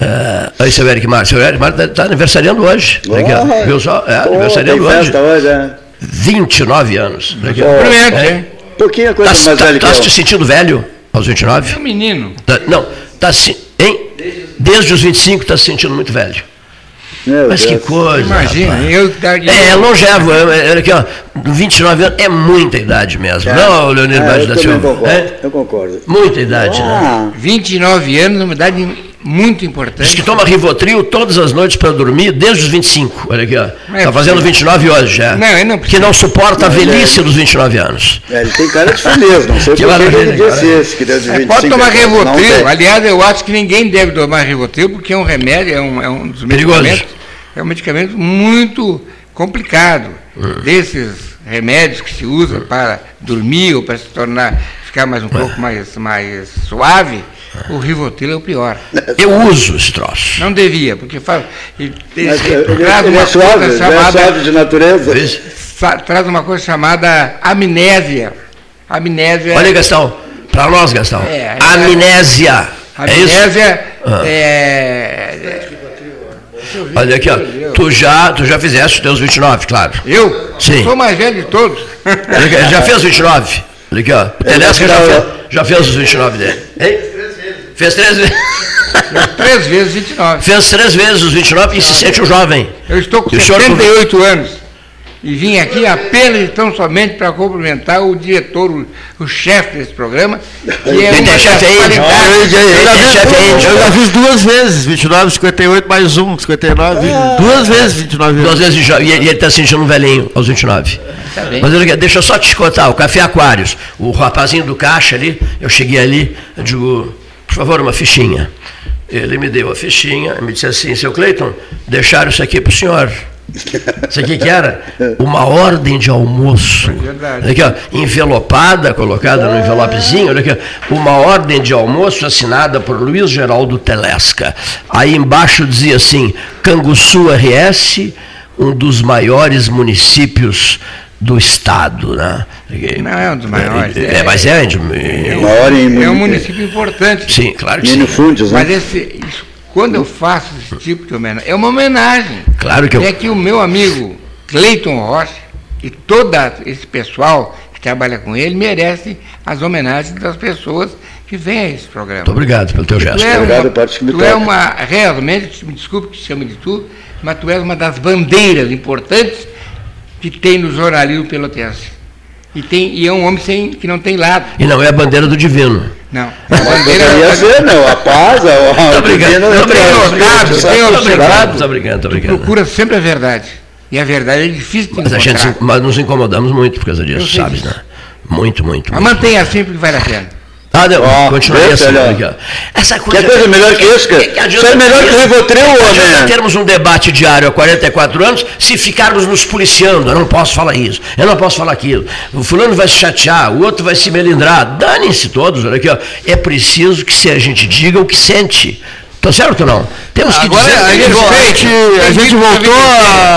[SPEAKER 3] Uh, aí, seu Eric Mar, seu Eric Mar está tá aniversariando hoje. Oh, viu só? É, aniversariando hoje. hoje é. 29 anos.
[SPEAKER 2] Cumprimento, hein? Um pouquinho coisa tá, mais
[SPEAKER 3] tá,
[SPEAKER 2] velha
[SPEAKER 3] tá, que Está se sentindo velho? Aos 29?
[SPEAKER 5] É um menino.
[SPEAKER 3] Tá, não, tá hein? Desde os 25 está se sentindo muito velho. Meu Mas Deus. que coisa.
[SPEAKER 5] Imagina, rapaz. eu
[SPEAKER 3] É, é longevo, é, é, aqui, ó, 29 anos é muita idade mesmo. É. Não, Leonardo é,
[SPEAKER 2] da Silva. Concordo, é? Eu concordo.
[SPEAKER 3] Muita idade, né? ah.
[SPEAKER 5] né? 29 anos, uma idade muito importante.
[SPEAKER 3] Diz que toma Rivotril todas as noites para dormir, desde os 25. Olha aqui, ó. Está fazendo 29 hoje já. Não, não que não suporta não, a velhice é... dos 29 anos.
[SPEAKER 2] É, ele tem cara de feliz, não sei que ele disse esse, que desde 25
[SPEAKER 5] é, Pode tomar Rivotril. Aliás, eu acho que ninguém deve tomar Rivotril, porque é um remédio, é um, é um dos medicamentos. Perigoso. É um medicamento muito complicado. Hum. Desses remédios que se usa hum. para dormir ou para se tornar, ficar mais um hum. pouco mais, mais suave o Rivotril é o pior.
[SPEAKER 3] Eu uso esse troço.
[SPEAKER 5] Não devia, porque faz, ele,
[SPEAKER 2] ele, ele, traz uma é suave, coisa chamada. É suave de natureza.
[SPEAKER 5] Traz uma coisa chamada amnésia. Amnésia.
[SPEAKER 3] Olha, Gastão, para nós, Gastão. É, amnésia.
[SPEAKER 5] Amnésia é. é
[SPEAKER 3] Olha aqui, ó. Tu já, tu já fizeste os teus 29, claro.
[SPEAKER 5] Eu?
[SPEAKER 3] Sim. Eu
[SPEAKER 5] sou mais velho de todos.
[SPEAKER 3] Já fez 29? Olha aqui, ó. O Telesca já fez, já fez os 29 dele. Hein? Fez três vezes.
[SPEAKER 5] três vezes 29.
[SPEAKER 3] Fez três vezes os 29 e se sente um jovem.
[SPEAKER 5] Eu estou com 78 senhor... anos. E vim aqui apenas e tão somente para cumprimentar o diretor, o, o chefe desse programa, que é
[SPEAKER 3] uma das chefe aí,
[SPEAKER 1] eu, já fiz duas vezes, 29, 58, mais um, 59, ah, duas vezes 29 anos.
[SPEAKER 3] Duas vezes, e ele está se sentindo um velhinho aos 29. Tá Mas eu, deixa eu só te contar, o Café Aquários, o rapazinho do caixa ali, eu cheguei ali, eu digo, por favor, uma fichinha. Ele me deu a fichinha, me disse assim, seu Cleiton, deixaram isso aqui para o senhor. Sabe o que, era? Uma ordem de almoço.
[SPEAKER 5] Verdade.
[SPEAKER 3] Aqui, ó, envelopada, colocada no envelopezinho, olha aqui, uma ordem de almoço assinada por Luiz Geraldo Telesca. Aí embaixo dizia assim: Canguçu RS, um dos maiores municípios do estado, né?
[SPEAKER 5] Não é um dos maiores.
[SPEAKER 3] É, mas é, de-
[SPEAKER 2] Maior em
[SPEAKER 5] É um município importante.
[SPEAKER 3] sim, claro que sim.
[SPEAKER 2] minifúndios, né?
[SPEAKER 5] Mas esse, isso, quando eu faço esse tipo de homenagem, é uma homenagem.
[SPEAKER 3] Claro que eu-
[SPEAKER 5] É que o meu amigo Cleiton Rocha e todo esse pessoal que trabalha com ele merece as homenagens das pessoas que vêm a esse programa.
[SPEAKER 3] Muito obrigado pelo teu gesto.
[SPEAKER 5] Tu é
[SPEAKER 2] Obrigado,
[SPEAKER 5] uma,
[SPEAKER 2] parte que me
[SPEAKER 5] tu é uma, realmente, me desculpe que te chame de tu, mas tu és uma das bandeiras importantes que tem no jornalismo pelotense. E, tem, e é um homem sem, que não tem lado.
[SPEAKER 3] E não é a bandeira do divino.
[SPEAKER 5] Não. A bandeira
[SPEAKER 2] Poderia ser, não. A paz, a,
[SPEAKER 3] obrigado.
[SPEAKER 5] tem observado.
[SPEAKER 3] Muito obrigado. Muito obrigado.
[SPEAKER 5] procura sempre a verdade. E a verdade é difícil de
[SPEAKER 3] Mas a gente, mas nos incomodamos muito por causa disso, sabes, né? Muito, muito.
[SPEAKER 5] Mas
[SPEAKER 3] muito.
[SPEAKER 5] mantenha assim porque vale a pena.
[SPEAKER 3] Ah, não,
[SPEAKER 2] Ó,
[SPEAKER 3] continuaria
[SPEAKER 2] vê,
[SPEAKER 3] assim.
[SPEAKER 2] filho, ó.
[SPEAKER 3] aqui, ó. Essa coisa,
[SPEAKER 2] Quer coisa melhor que isso, cara?
[SPEAKER 3] Que- que adianta
[SPEAKER 2] Isso é melhor que o? Rivotril, homem.
[SPEAKER 3] termos um debate diário há 44 anos se ficarmos nos policiando. Eu não posso falar isso, eu não posso falar aquilo. O fulano vai se chatear, o outro vai se melindrar. Danem-se todos, olha aqui, ó. É preciso que se a gente diga o que sente. Tá certo ou não? Temos que
[SPEAKER 1] Agora
[SPEAKER 3] dizer.
[SPEAKER 1] a
[SPEAKER 3] o que
[SPEAKER 1] gente,
[SPEAKER 3] sente.
[SPEAKER 1] a gente, a gente voltou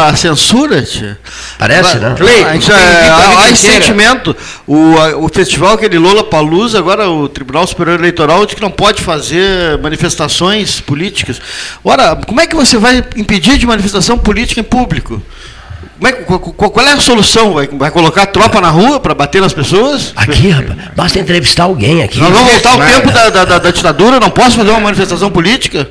[SPEAKER 1] à censura, tia.
[SPEAKER 3] Parece, né?
[SPEAKER 5] Cleiton,
[SPEAKER 1] A gente, é,
[SPEAKER 5] a
[SPEAKER 1] há esse sentimento. O, a- o festival, aquele Lola Palusa, agora o Tribunal Superior Eleitoral diz que não pode fazer manifestações políticas. Ora, como é que você vai impedir de manifestação política em público? É qual, é a solução? Vai, vai colocar tropa na rua para bater nas pessoas?
[SPEAKER 3] Aqui, rapaz, basta entrevistar alguém aqui.
[SPEAKER 1] Nós vamos voltar ao
[SPEAKER 5] Nada.
[SPEAKER 1] tempo da, da, da- da ditadura, não posso fazer uma manifestação política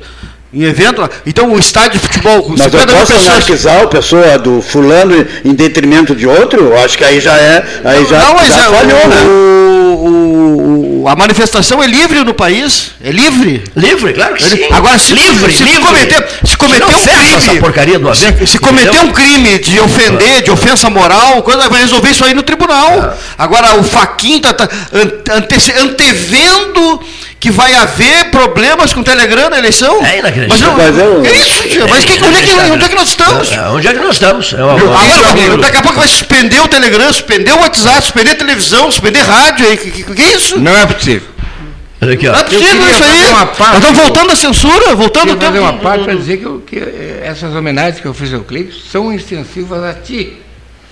[SPEAKER 1] em evento. Então o estádio de futebol com
[SPEAKER 2] Mas eu
[SPEAKER 1] 50 mil
[SPEAKER 2] posso
[SPEAKER 1] pessoas.
[SPEAKER 2] anarquizar a pessoa do fulano em detrimento de outro? Eu acho que aí já é. Aí já,
[SPEAKER 1] não, mas
[SPEAKER 2] já
[SPEAKER 1] é,
[SPEAKER 2] falhou,
[SPEAKER 1] o,
[SPEAKER 2] né?
[SPEAKER 1] o- o- a manifestação é livre no país, é livre.
[SPEAKER 3] Livre, claro que sim.
[SPEAKER 1] Agora, se,
[SPEAKER 3] livre,
[SPEAKER 1] se,
[SPEAKER 3] livre.
[SPEAKER 1] cometer, se cometer um crime,
[SPEAKER 3] essa porcaria do
[SPEAKER 1] se,
[SPEAKER 3] avião,
[SPEAKER 1] se cometer um crime de ofender, de ofensa moral, coisa, vai resolver isso aí no tribunal. Agora, o Faquin está antevendo que vai haver problemas com o Telegram na eleição.
[SPEAKER 3] É inacreditável.
[SPEAKER 1] Mas, eu- é isso, tia. Mas que- onde, é que, onde é que nós estamos?
[SPEAKER 3] É, Onde é que nós estamos? É uma-
[SPEAKER 1] Agora, daqui a pouco vai suspender o Telegram, suspender o WhatsApp, suspender a televisão, suspender rádio. aí. Que, que, que é isso?
[SPEAKER 5] Não é possível.
[SPEAKER 3] Aqui.
[SPEAKER 1] Não é possível isso aí.
[SPEAKER 5] fazer
[SPEAKER 1] Nós estamos voltando à censura, voltando ao
[SPEAKER 5] vou fazer
[SPEAKER 1] tempo.
[SPEAKER 5] uma parte para dizer que, eu- que, essas homenagens que eu fiz ao Cleiton são extensivas a ti.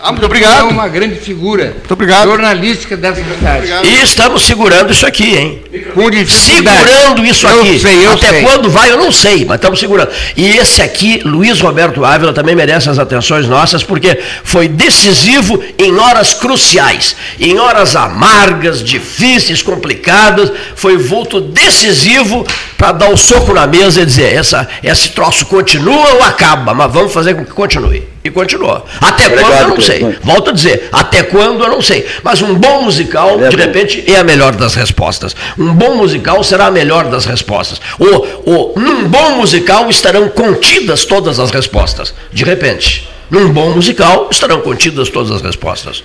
[SPEAKER 1] Ah, muito
[SPEAKER 5] É
[SPEAKER 1] obrigado.
[SPEAKER 5] uma grande figura
[SPEAKER 1] Muito obrigado.
[SPEAKER 5] jornalística dessa cidade.
[SPEAKER 3] E estamos segurando isso aqui, hein?
[SPEAKER 5] Com.
[SPEAKER 3] Segurando isso
[SPEAKER 5] Eu
[SPEAKER 3] aqui.
[SPEAKER 5] sei, eu
[SPEAKER 3] Até
[SPEAKER 5] sei.
[SPEAKER 3] quando vai, eu não sei, mas estamos segurando. E esse aqui, Luiz Roberto Ávila, também merece as atenções nossas, porque foi decisivo em horas cruciais, em horas amargas, difíceis, complicadas. Foi vulto decisivo para dar o soco na mesa e dizer: essa, esse troço continua ou acaba, mas vamos fazer com que continue. E continuou. Até quando
[SPEAKER 2] Obrigado,
[SPEAKER 3] eu não sei. Volto a dizer, até quando eu não sei. Mas um bom musical,
[SPEAKER 2] É
[SPEAKER 3] de
[SPEAKER 2] bom.
[SPEAKER 3] repente, é a melhor das respostas. Um bom musical será a melhor das respostas. Ou, ou num bom musical estarão contidas todas as respostas. De repente. Num bom musical estarão contidas todas as respostas.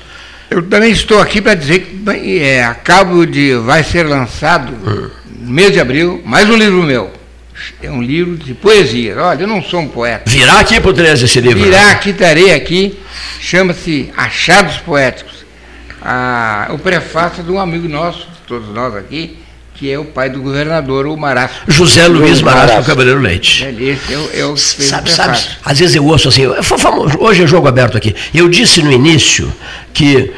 [SPEAKER 5] Eu também estou aqui para dizer que bem, é, a cabo de vai ser lançado no mês de abril mais um livro meu. É um livro de poesia. Olha, eu não sou um poeta.
[SPEAKER 3] Virá aqui pro 13 esse livro.
[SPEAKER 5] Virá
[SPEAKER 3] né?
[SPEAKER 5] aqui, estarei aqui, chama-se Achados Poéticos. Ah, o prefácio de um amigo nosso, todos nós aqui, que é o pai do governador, o Marasco.
[SPEAKER 3] José Luiz Marasco. Cabeleiro Leite.
[SPEAKER 5] Esse é o, é o que fez
[SPEAKER 3] Sabe,
[SPEAKER 5] o
[SPEAKER 3] sabe, às vezes eu ouço assim, hoje é jogo aberto aqui. Eu disse no início que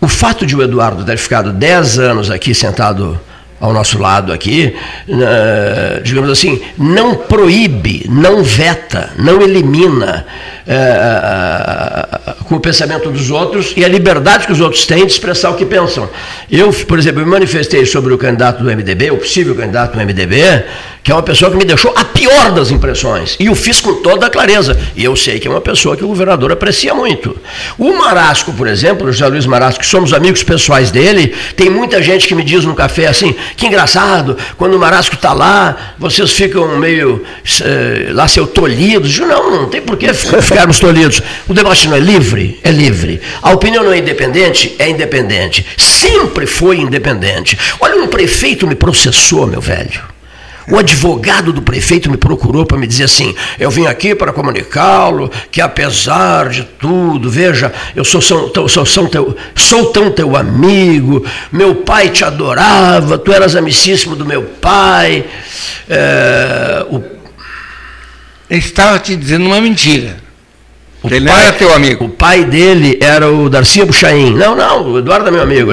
[SPEAKER 3] o fato de o Eduardo ter ficado 10 anos aqui sentado ao nosso lado aqui, eh, digamos assim, não proíbe, não veta, não elimina eh, com o pensamento dos outros e a liberdade que os outros têm de expressar o que pensam. Eu, por exemplo, me manifestei sobre o candidato do MDB, o possível candidato do MDB, que é uma pessoa que me deixou a pior das impressões. E o fiz com toda a clareza. E eu sei que é uma pessoa que o governador aprecia muito. O Marasco, por exemplo, o José Luiz Marasco, que somos amigos pessoais dele, tem muita gente que me diz no café assim, que engraçado, quando o Marasco está lá, vocês ficam meio eh, lá seu tolhidos. Não, não tem por que fi- ficarmos tolhidos. O debate não é livre? É livre. A opinião não é independente? É independente. Sempre foi independente. Olha, um prefeito me processou, meu velho. O advogado do prefeito me procurou para me dizer assim: eu vim aqui para comunicá-lo que, apesar de tudo, veja, eu sou, sou, sou, sou, teu, sou tão teu amigo, meu pai te adorava, tu eras amicíssimo do meu pai. É,
[SPEAKER 5] o... Ele estava te dizendo uma mentira. O ele pai, não era teu amigo.
[SPEAKER 3] O pai dele era o Darcy Buchaim. Não, não, o Eduardo é meu amigo.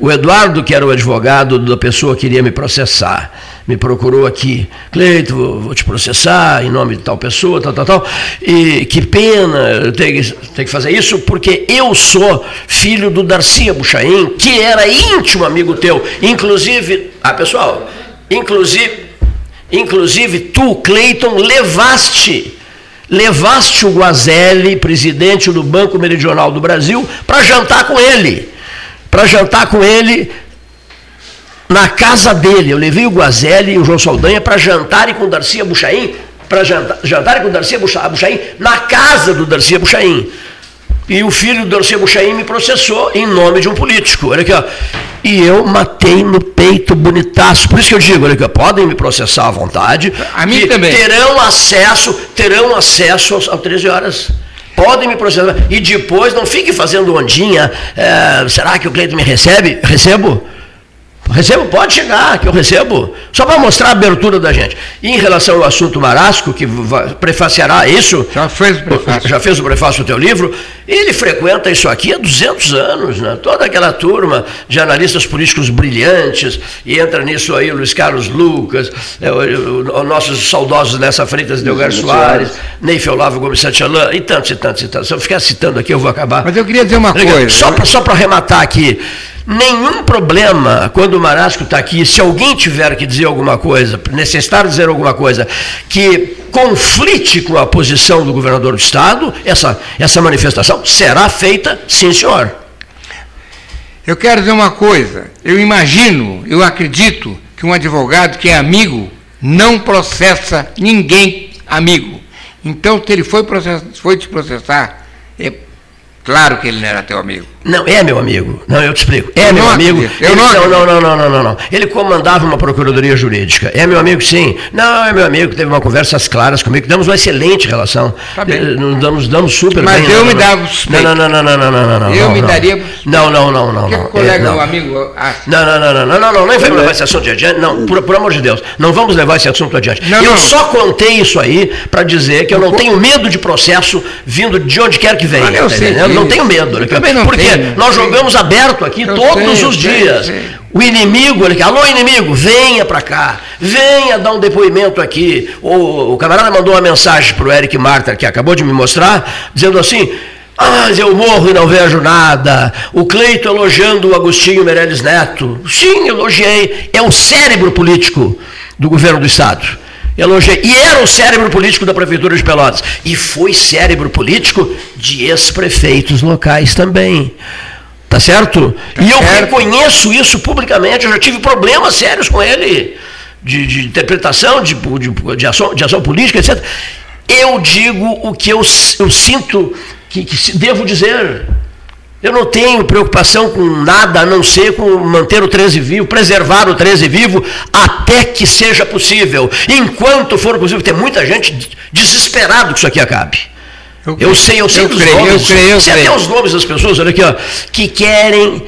[SPEAKER 3] O Eduardo, que era o advogado da pessoa que queria me processar, me procurou aqui. Cleito, vou, vou te processar em nome de tal pessoa, tal, tal, tal. E que pena ter, ter que fazer isso, porque eu sou filho do Darcy Buchaim, que era íntimo amigo teu. Inclusive, ah, pessoal, inclusive, inclusive tu, Cleiton, levaste levaste o Guazelli, presidente do Banco Meridional do Brasil, para jantar com ele. Para jantar com ele na casa dele. Eu levei o Guazelli e o João Saldanha para jantarem com o Darcia Buchaim, para jantar, jantarem com o Darcia Buchaim na casa do Darcia Buchaim. E o filho do Darcy Buchaim me processou em nome de um político. Olha aqui, ó. E eu matei no peito bonitaço. Por isso que eu digo, olha aqui, ó, podem me processar à vontade.
[SPEAKER 5] A mim também.
[SPEAKER 3] Terão acesso, terão acesso às, às 13 horas. Podem me processar. E depois não fique fazendo ondinha. É, será que o Cleiton me recebe? Recebo? Recebo, pode chegar, que eu recebo, só para mostrar a abertura da gente. E em relação ao assunto Marasco, que prefaciará isso.
[SPEAKER 5] Já fez o prefácio.
[SPEAKER 3] Já fez o prefácio do teu livro. Ele frequenta isso aqui há 200 anos, né? toda aquela turma de analistas políticos brilhantes, e entra nisso aí o Luiz Carlos Lucas, é, os nossos saudosos Nessa Freitas e Delgar Soares, Neif Olavo Gomes Santialã, e tantos e tantos e tantos. Se eu ficar citando aqui, eu vou acabar.
[SPEAKER 5] Mas eu queria dizer uma coisa.
[SPEAKER 3] Só para arrematar aqui nenhum problema quando o Marasco está aqui, se alguém tiver que dizer alguma coisa, necessitar dizer alguma coisa que conflite com a posição do governador do Estado, essa, essa manifestação será feita, sim, senhor.
[SPEAKER 5] Eu quero dizer uma coisa, eu imagino, eu acredito que um advogado que é amigo não processa ninguém amigo. Então, se ele foi, process, foi te processar, é claro que ele não era teu amigo.
[SPEAKER 3] Não, é meu amigo. Não, eu te explico. É eu meu amigo.
[SPEAKER 5] Eu
[SPEAKER 3] ele,
[SPEAKER 5] não,
[SPEAKER 3] não, não, não, não, não, não. Ele comandava uma procuradoria jurídica. É meu amigo, sim. Não, é meu amigo. Teve uma conversas claras comigo. Damos uma excelente relação.
[SPEAKER 5] Tá bem.
[SPEAKER 3] Nos damos, damos super
[SPEAKER 5] Mas
[SPEAKER 3] bem.
[SPEAKER 5] eu
[SPEAKER 3] não,
[SPEAKER 5] me
[SPEAKER 3] não,
[SPEAKER 5] dava
[SPEAKER 3] suspeito. Não, não, não, não, não, não, não,
[SPEAKER 5] Eu
[SPEAKER 3] não,
[SPEAKER 5] me
[SPEAKER 3] não.
[SPEAKER 5] daria.
[SPEAKER 3] Não, não, não, não.
[SPEAKER 5] Que
[SPEAKER 3] não.
[SPEAKER 5] o colega,
[SPEAKER 3] é, não.
[SPEAKER 5] amigo acha?
[SPEAKER 3] Não, não, não, não, não, não, não, nem vamos levar esse assunto adiante. Não, por, por amor de Deus, não vamos levar esse assunto adiante.
[SPEAKER 5] Não,
[SPEAKER 3] eu
[SPEAKER 5] não.
[SPEAKER 3] só contei isso aí para dizer que eu não tenho medo de processo vindo de onde quer que venha.
[SPEAKER 5] Ah, eu
[SPEAKER 3] tá
[SPEAKER 5] sei
[SPEAKER 3] não tenho medo.
[SPEAKER 5] Eu também não
[SPEAKER 3] Porque nós
[SPEAKER 5] Sei.
[SPEAKER 3] jogamos aberto aqui
[SPEAKER 5] Eu
[SPEAKER 3] todos
[SPEAKER 5] sei,
[SPEAKER 3] os
[SPEAKER 5] sei,
[SPEAKER 3] dias.
[SPEAKER 5] eu sei.
[SPEAKER 3] O inimigo, ele, alô inimigo, venha para cá, venha dar um depoimento aqui. O, o camarada mandou uma mensagem para o Eric Marta, que acabou de me mostrar, dizendo assim: ah, mas eu morro e não vejo nada. O Cleito elogiando o Agostinho Meirelles Neto. Sim, elogiei. É o cérebro político do governo do Estado. Elogiei. E era o cérebro político da Prefeitura de Pelotas. E foi cérebro político de ex-prefeitos locais também. Tá certo? e eu
[SPEAKER 5] certo.
[SPEAKER 3] reconheço isso publicamente. Eu já tive problemas sérios com ele, de, de interpretação, de, de, de ação, de ação política, etc. Eu digo o que eu, eu sinto que, que devo dizer. Eu não tenho preocupação com nada a não ser com manter o 13 vivo, preservar o 13 vivo até que seja possível. Enquanto for possível, tem muita gente desesperado que isso aqui acabe. Eu sei, eu sei
[SPEAKER 5] eu
[SPEAKER 3] dos
[SPEAKER 5] creio, eu
[SPEAKER 3] nomes,
[SPEAKER 5] creio, eu
[SPEAKER 3] sei até
[SPEAKER 5] creio.
[SPEAKER 3] os nomes das pessoas, olha aqui, ó, que querem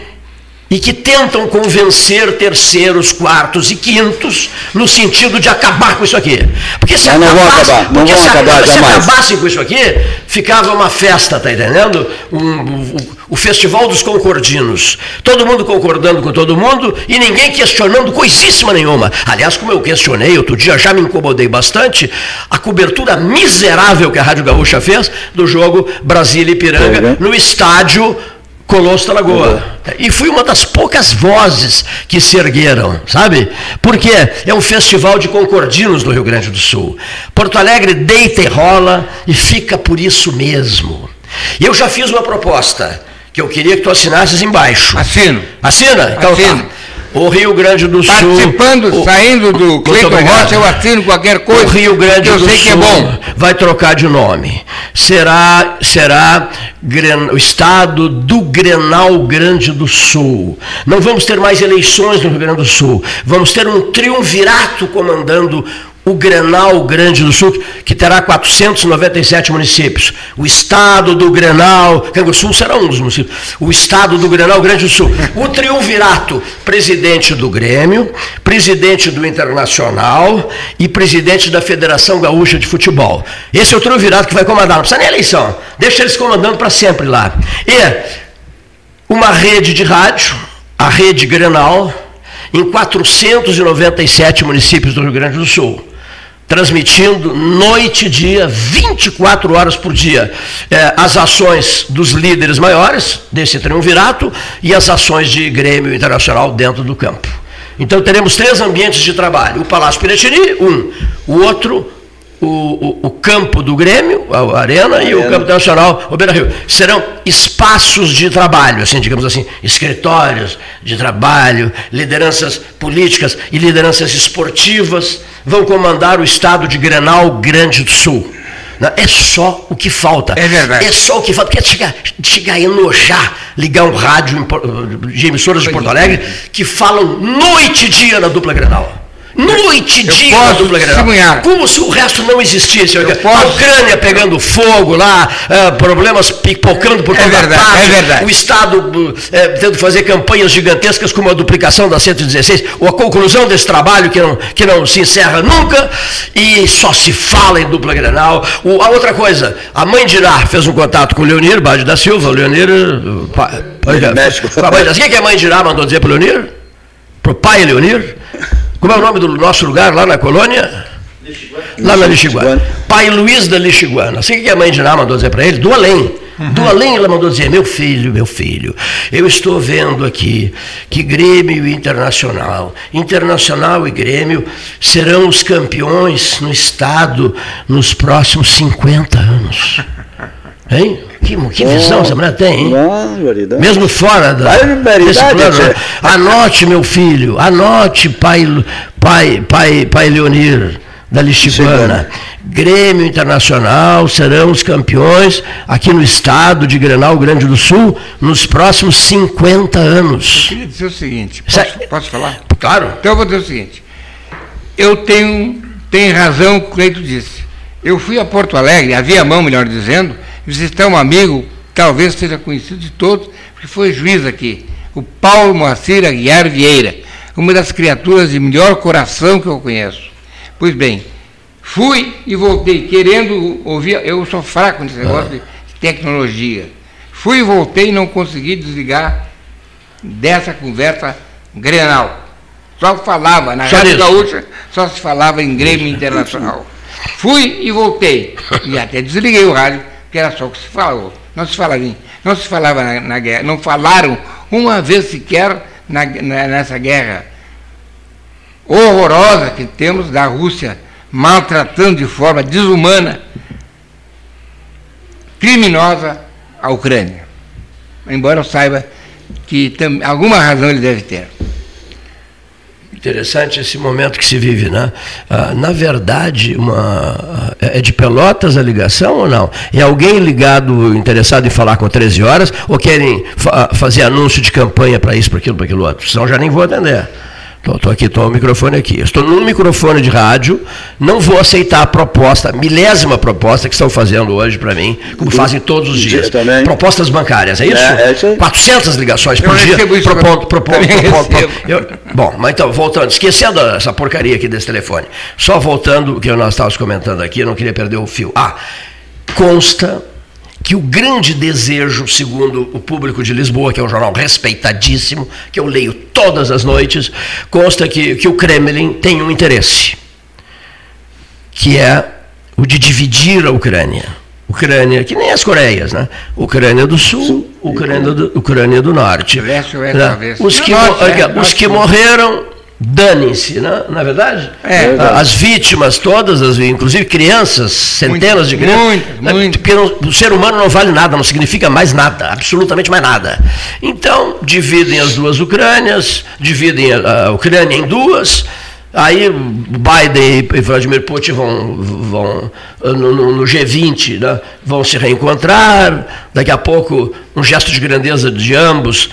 [SPEAKER 3] e que tentam convencer terceiros, quartos e quintos no sentido de acabar com isso aqui. Porque se
[SPEAKER 2] não
[SPEAKER 3] acabasse-
[SPEAKER 2] acabar, não
[SPEAKER 3] porque se,
[SPEAKER 2] acabar
[SPEAKER 3] se
[SPEAKER 2] jamais.
[SPEAKER 3] acabassem com isso aqui, ficava uma festa, tá entendendo? Um- um- o Festival dos Concordinos. Todo mundo concordando com todo mundo e ninguém questionando coisíssima nenhuma. Aliás, como eu questionei outro dia, já me incomodei bastante, a cobertura miserável que a Rádio Gaúcha fez do jogo Brasília e Ipiranga
[SPEAKER 2] Uhum.
[SPEAKER 3] no estádio Colosso da Lagoa. E fui uma das poucas vozes que se ergueram, sabe? Porque é um festival de concordinos do Rio Grande do Sul. Porto Alegre deita e rola e fica por isso mesmo. E eu já fiz uma proposta que eu queria que tu assinasses embaixo.
[SPEAKER 5] Assino.
[SPEAKER 3] Assina? Então
[SPEAKER 5] Assino.
[SPEAKER 3] tá. O Rio Grande do Sul.
[SPEAKER 5] Participando,
[SPEAKER 3] o,
[SPEAKER 5] saindo do Cleiton Rocha, eu assino qualquer coisa.
[SPEAKER 3] O Rio Grande do
[SPEAKER 5] sei
[SPEAKER 3] Sul
[SPEAKER 5] é
[SPEAKER 3] vai trocar de nome. Será, será o estado do Grenal Grande do Sul. Não vamos ter mais eleições no Rio Grande do Sul. Vamos ter um triunvirato comandando o Grenal Grande do Sul, que terá 497 municípios. O estado do Grenal, Cango Sul será um dos municípios. O estado do Grenal Grande do Sul. O triunvirato, presidente do Grêmio, presidente do Internacional e presidente da Federação Gaúcha de Futebol. Esse é o triunvirato que vai comandar, não precisa nem eleição. Deixa eles comandando para sempre lá. E uma rede de rádio, a Rede Grenal, em 497 municípios do Rio Grande do Sul transmitindo noite e dia, 24 horas por dia, é, as ações dos líderes maiores desse triunvirato e as ações de Grêmio Internacional dentro do campo. Então teremos três ambientes de trabalho: o Palácio Piratini, um, o outro, o, o, o, campo do Grêmio, a Arena, e o campo internacional, o Beira Rio. Serão espaços de trabalho, assim, digamos assim, escritórios de trabalho, lideranças políticas e lideranças esportivas vão comandar o estado de Grenal Grande do Sul. É só o que falta.
[SPEAKER 5] É verdade.
[SPEAKER 3] É só o que falta. Porque chegar, chegar a enojar, ligar um rádio de emissoras de Porto Alegre que falam noite e dia na dupla Grenal. Noite e dia
[SPEAKER 5] posso
[SPEAKER 3] dupla. Como se o resto não existisse.
[SPEAKER 5] Eu
[SPEAKER 3] a Ucrânia pegando fogo lá, ah, problemas pipocando por
[SPEAKER 5] É
[SPEAKER 3] toda
[SPEAKER 5] verdade,
[SPEAKER 3] parte.
[SPEAKER 5] é verdade.
[SPEAKER 3] O Estado eh, tendo que fazer campanhas gigantescas como a duplicação da 116, ou a conclusão desse trabalho que não, que não se encerra nunca, e só se fala em dupla Grenal. O- a outra coisa, a mãe de Irá fez um contato com o Leonir Bade da Silva, o Leonir. eh, pa-
[SPEAKER 2] México.
[SPEAKER 3] o que a mãe de Irá mandou dizer para o Leonir? Para o pai Leonir? Como é o nome do nosso lugar lá na colônia? Lá na Lixiguana. Pai Luiz da Lixiguana. Assim que a mãe de Ná mandou dizer para ele, do além. Do além ela mandou dizer, meu filho, meu filho, eu estou vendo aqui que Grêmio e Internacional, Internacional e Grêmio serão os campeões no estado nos próximos 50 anos. Hein? Que, que visão essa mulher tem, hein?
[SPEAKER 2] Barbaridade.
[SPEAKER 3] Mesmo fora da, desse plano. né? Anote, meu filho, anote, pai, pai, pai, pai Leonir, da Lixiguana. Grêmio Internacional serão os campeões aqui no estado de Grenal Grande do Sul nos próximos 50
[SPEAKER 5] Eu
[SPEAKER 3] anos.
[SPEAKER 5] queria dizer o seguinte,
[SPEAKER 3] Sério?
[SPEAKER 5] posso, posso falar?
[SPEAKER 3] Claro.
[SPEAKER 5] Então eu vou dizer o seguinte, eu tenho, tenho razão o que o Cleito disse. Eu fui a Porto Alegre, a Viamão, melhor dizendo, visitar um amigo, talvez seja conhecido de todos, porque foi juiz aqui, o Paulo Moacir Aguiar Vieira, uma das criaturas de melhor coração que eu conheço. Pois bem, fui e voltei, querendo ouvir, eu sou fraco nesse negócio de tecnologia. Fui e voltei e não consegui desligar dessa conversa Grenal. Só falava, na
[SPEAKER 3] Só
[SPEAKER 5] Rádio. Gaúcha, só se falava em Grêmio Internacional. Fui e voltei. E até desliguei o rádio, que era só o que se falou. Não se falava, não se falava na, na guerra. Não falaram uma vez sequer na- na- nessa guerra horrorosa que temos da Rússia maltratando de forma desumana, criminosa a Ucrânia. Embora eu saiba que tam, alguma razão ele deve ter.
[SPEAKER 3] Interessante esse momento que se vive, né? Ah, na verdade, uma, é de Pelotas a ligação ou não? É alguém ligado, interessado em falar com 13 horas, ou querem fa- fazer anúncio de campanha para isso, para aquilo, para aquilo outro? Senão já nem vou atender. Estou aqui, estou o microfone aqui. Estou num microfone de rádio, não vou aceitar a proposta, a milésima proposta que estão fazendo hoje para mim, como fazem todos os dias.
[SPEAKER 2] também.
[SPEAKER 3] Propostas bancárias, é isso?
[SPEAKER 2] É, é isso aí.
[SPEAKER 3] 400 ligações
[SPEAKER 5] Eu
[SPEAKER 3] por dia,
[SPEAKER 5] recebo isso
[SPEAKER 3] propondo, propondo, propondo. Eu- bom, mas então, voltando, esquecendo essa porcaria aqui desse telefone, só voltando o que nós estávamos comentando aqui, eu não queria perder o fio. Ah, consta que o grande desejo, segundo o público de Lisboa, que é um jornal respeitadíssimo, que eu leio todas as noites, consta que, que o Kremlin tem um interesse, que é o de dividir a Ucrânia. Ucrânia, que nem as Coreias, né? Ucrânia do Sul, Ucrânia do, Ucrânia do Norte.
[SPEAKER 5] Oeste,
[SPEAKER 3] Né? Os que, os que morreram danem-se, né? não é verdade?
[SPEAKER 5] É.
[SPEAKER 3] As vítimas todas, as, inclusive crianças, centenas de crianças.
[SPEAKER 5] muitas,
[SPEAKER 3] né?
[SPEAKER 5] muitas.
[SPEAKER 3] Porque não- o ser humano não vale nada, não significa mais nada, absolutamente mais nada. Então, dividem as duas Ucrânias, dividem a, a Ucrânia em duas. Aí Biden e Vladimir Putin vão, vão no, no- no G20, né? vão se reencontrar. Daqui a pouco, um gesto de grandeza de ambos,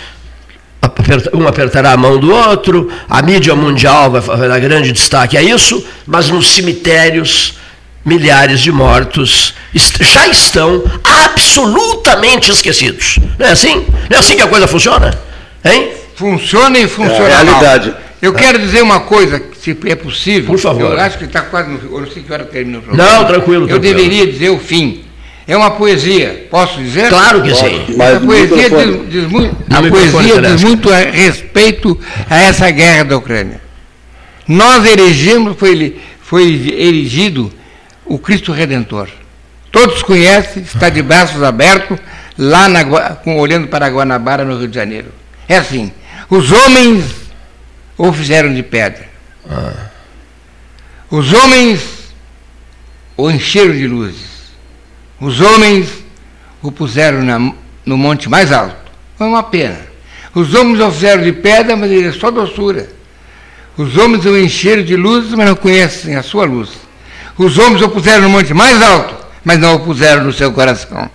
[SPEAKER 3] um apertará a mão do outro, a mídia mundial vai, vai dar grande destaque a isso, mas nos cemitérios, milhares de mortos já estão absolutamente esquecidos. Não é assim? Não é assim que a coisa funciona? Hein?
[SPEAKER 5] Funciona e funciona
[SPEAKER 2] É a
[SPEAKER 5] mal.
[SPEAKER 2] realidade.
[SPEAKER 5] Eu quero dizer uma coisa, se é possível.
[SPEAKER 3] Por favor.
[SPEAKER 5] Eu acho que está quase no Eu não sei que hora termina o programa.
[SPEAKER 3] Não, tranquilo,
[SPEAKER 5] Eu
[SPEAKER 3] tranquilo.
[SPEAKER 5] deveria dizer o fim. É uma poesia, posso dizer?
[SPEAKER 3] Claro que sim.
[SPEAKER 2] Mas
[SPEAKER 5] a poesia, diz, diz muito, a poesia diz muito a respeito a essa guerra da Ucrânia. Nós erigimos, foi, ele- foi erigido o Cristo Redentor. Todos conhecem, está de braços abertos, lá na com- olhando para Guanabara, no Rio de Janeiro. É assim, os homens o fizeram de pedra. Os homens o encheram de luzes. Os homens o puseram na- no monte mais alto. Foi uma pena. Os homens o fizeram de pedra, mas ele é só doçura. Os homens o encheram de luzes, mas não conhecem a sua luz. Os homens o puseram no monte mais alto, mas não o puseram no seu coração.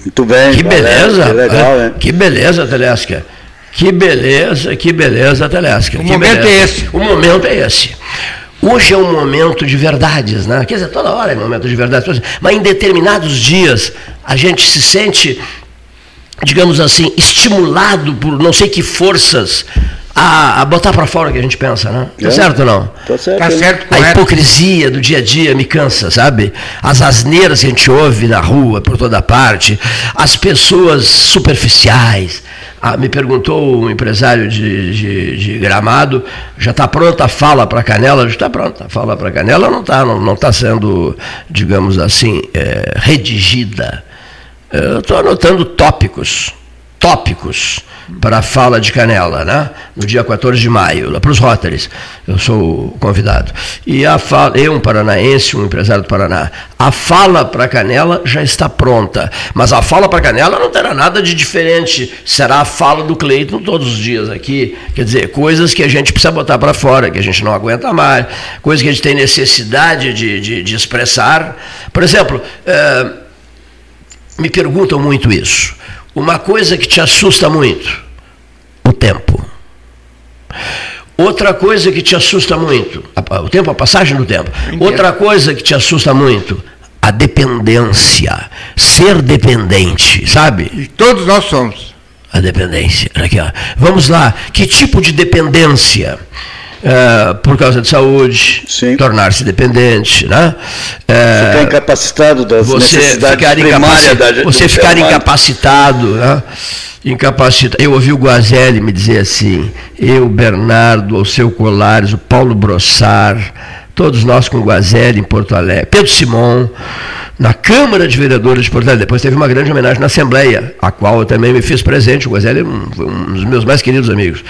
[SPEAKER 2] Muito bem.
[SPEAKER 3] Que
[SPEAKER 2] valeu,
[SPEAKER 3] beleza.
[SPEAKER 2] Que legal,
[SPEAKER 3] é.
[SPEAKER 2] hein?
[SPEAKER 3] Que beleza, Telesca. Que beleza, que beleza, Telesca.
[SPEAKER 5] O
[SPEAKER 3] que
[SPEAKER 5] momento
[SPEAKER 3] beleza.
[SPEAKER 5] é esse.
[SPEAKER 3] O momento é esse. Hoje é um momento de verdades, né? Quer dizer, toda hora é momento de verdades, mas em determinados dias a gente se sente, digamos assim, estimulado por não sei que forças a, a botar para fora o que a gente pensa, né? Tá
[SPEAKER 2] É.
[SPEAKER 3] certo ou não?
[SPEAKER 2] Tá certo.
[SPEAKER 5] Tá certo,
[SPEAKER 3] A hipocrisia do dia a dia me cansa, sabe? As asneiras que a gente ouve na rua, por toda parte, as pessoas superficiais. Ah, me perguntou um empresário de, de, de gramado, já está pronta a fala para Canela? Já está pronta a fala para Canela, não está não, não tá sendo, digamos assim, eh, redigida. Eu estou anotando tópicos, tópicos para a fala de Canela, né? no dia 14 de maio, lá para os Rotaries. Eu sou o convidado. E a fala, eu, um paranaense, um empresário do Paraná, a fala para Canela já está pronta. Mas a fala para Canela não terá nada de diferente. Será a fala do Cleiton todos os dias aqui. Quer dizer, coisas que a gente precisa botar para fora, que a gente não aguenta mais, coisas que a gente tem necessidade de, de, de expressar. Por exemplo, eh, me perguntam muito isso. Uma coisa que te assusta muito, o tempo. Outra coisa que te assusta muito, o tempo, a passagem do tempo. Outra coisa que te assusta muito, a dependência. Ser dependente, sabe?
[SPEAKER 5] E todos nós somos.
[SPEAKER 3] A dependência. Aqui, ó. Vamos lá. Que tipo de dependência? Eh, por causa de saúde, tornar-se dependente, né? Eh,
[SPEAKER 2] Ficar incapacitado das
[SPEAKER 3] você
[SPEAKER 2] necessidades
[SPEAKER 3] ficar,
[SPEAKER 2] primárias da,
[SPEAKER 3] você ficar incapacitado, né? Incapacitado. Eu ouvi o Guazelli me dizer assim, eu, Bernardo, o seu Colares, o Paulo Brossar, todos nós com o Guazelli em Porto Alegre, Pedro Simon, na Câmara de Vereadores de Porto Alegre. Depois teve uma grande homenagem na Assembleia, a qual eu também me fiz presente. O Guazelli é um, foi um dos meus mais queridos amigos.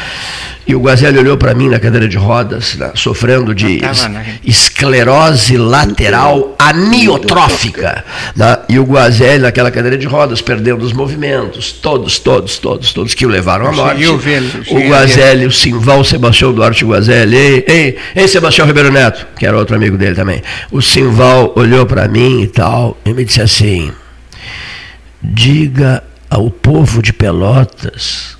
[SPEAKER 3] E o Guazelli olhou para mim na cadeira de rodas, né, sofrendo de
[SPEAKER 5] tava, né?
[SPEAKER 3] esclerose lateral amiotrófica. né? E o Guazelli, naquela cadeira de rodas, perdendo os movimentos, todos, todos, todos, todos que o levaram à morte. O Guazelli, o Simval Sebastião Duarte Guazelli, ei, ei, ei, Sebastião Ribeiro Neto, que era outro amigo dele também. O Simval olhou para mim e tal, e me disse assim: diga ao povo de Pelotas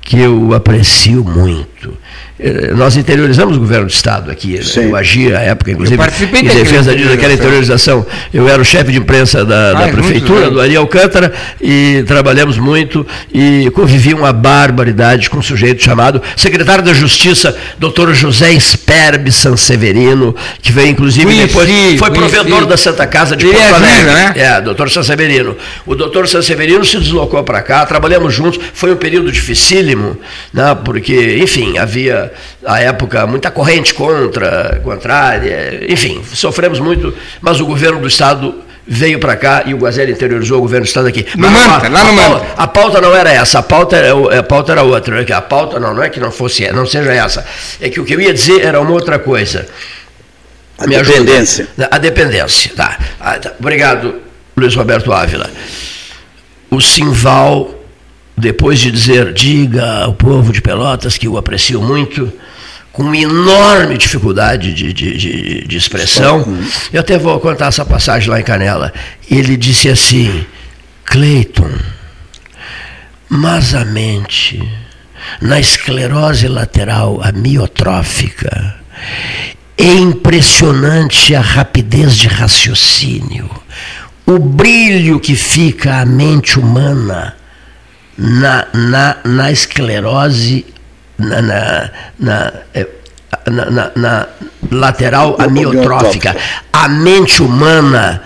[SPEAKER 3] que eu aprecio muito. Eh, Nós interiorizamos o governo do Estado aqui. né?
[SPEAKER 2] Sim.
[SPEAKER 3] Eu agia à época, inclusive,
[SPEAKER 5] participei
[SPEAKER 3] em
[SPEAKER 5] daquela
[SPEAKER 3] defesa disso, daquela
[SPEAKER 5] interiorização.
[SPEAKER 3] Eu era o chefe de imprensa da, da
[SPEAKER 5] Ah, muitos
[SPEAKER 3] prefeitura,
[SPEAKER 5] anos.
[SPEAKER 3] do Ari Alcântara, e trabalhamos muito e convivi uma barbaridade com um sujeito chamado secretário da Justiça, doutor José Sperbe Sanseverino, que veio inclusive
[SPEAKER 5] Conheci,
[SPEAKER 3] depois, foi
[SPEAKER 5] conheci.
[SPEAKER 3] provedor da Santa Casa de
[SPEAKER 5] Ele
[SPEAKER 3] Porto
[SPEAKER 5] é
[SPEAKER 3] Alegre.
[SPEAKER 5] vivo, né?
[SPEAKER 3] É, doutor Sanseverino. O doutor Sanseverino se deslocou para cá, trabalhamos juntos, foi um período dificílimo, né, porque, enfim, havia, à época, muita corrente contra, contrária, enfim, sofremos muito, mas o governo do Estado veio para cá e o Guazelli interiorizou o governo do Estado aqui.
[SPEAKER 5] No Manta, lá no Manta.
[SPEAKER 3] A pauta não era essa, a pauta era, a pauta era outra. Né? A pauta não, não é que não fosse, não seja essa. É que o que eu ia dizer era uma outra coisa.
[SPEAKER 2] A Me dependência.
[SPEAKER 3] Ajuda. A dependência, tá. Ah, tá. Obrigado, Luiz Roberto Ávila. O Simval, depois de dizer, diga ao povo de Pelotas que o aprecio muito, com enorme dificuldade de, de, de, de expressão. Eu até vou contar essa passagem lá em Canela. Ele disse assim: Cleiton, mas a mente, na esclerose lateral amiotrófica, é impressionante a rapidez de raciocínio, o brilho que fica a mente humana na, na, na esclerose na, na, na, é, na, na lateral amiotrófica. A mente humana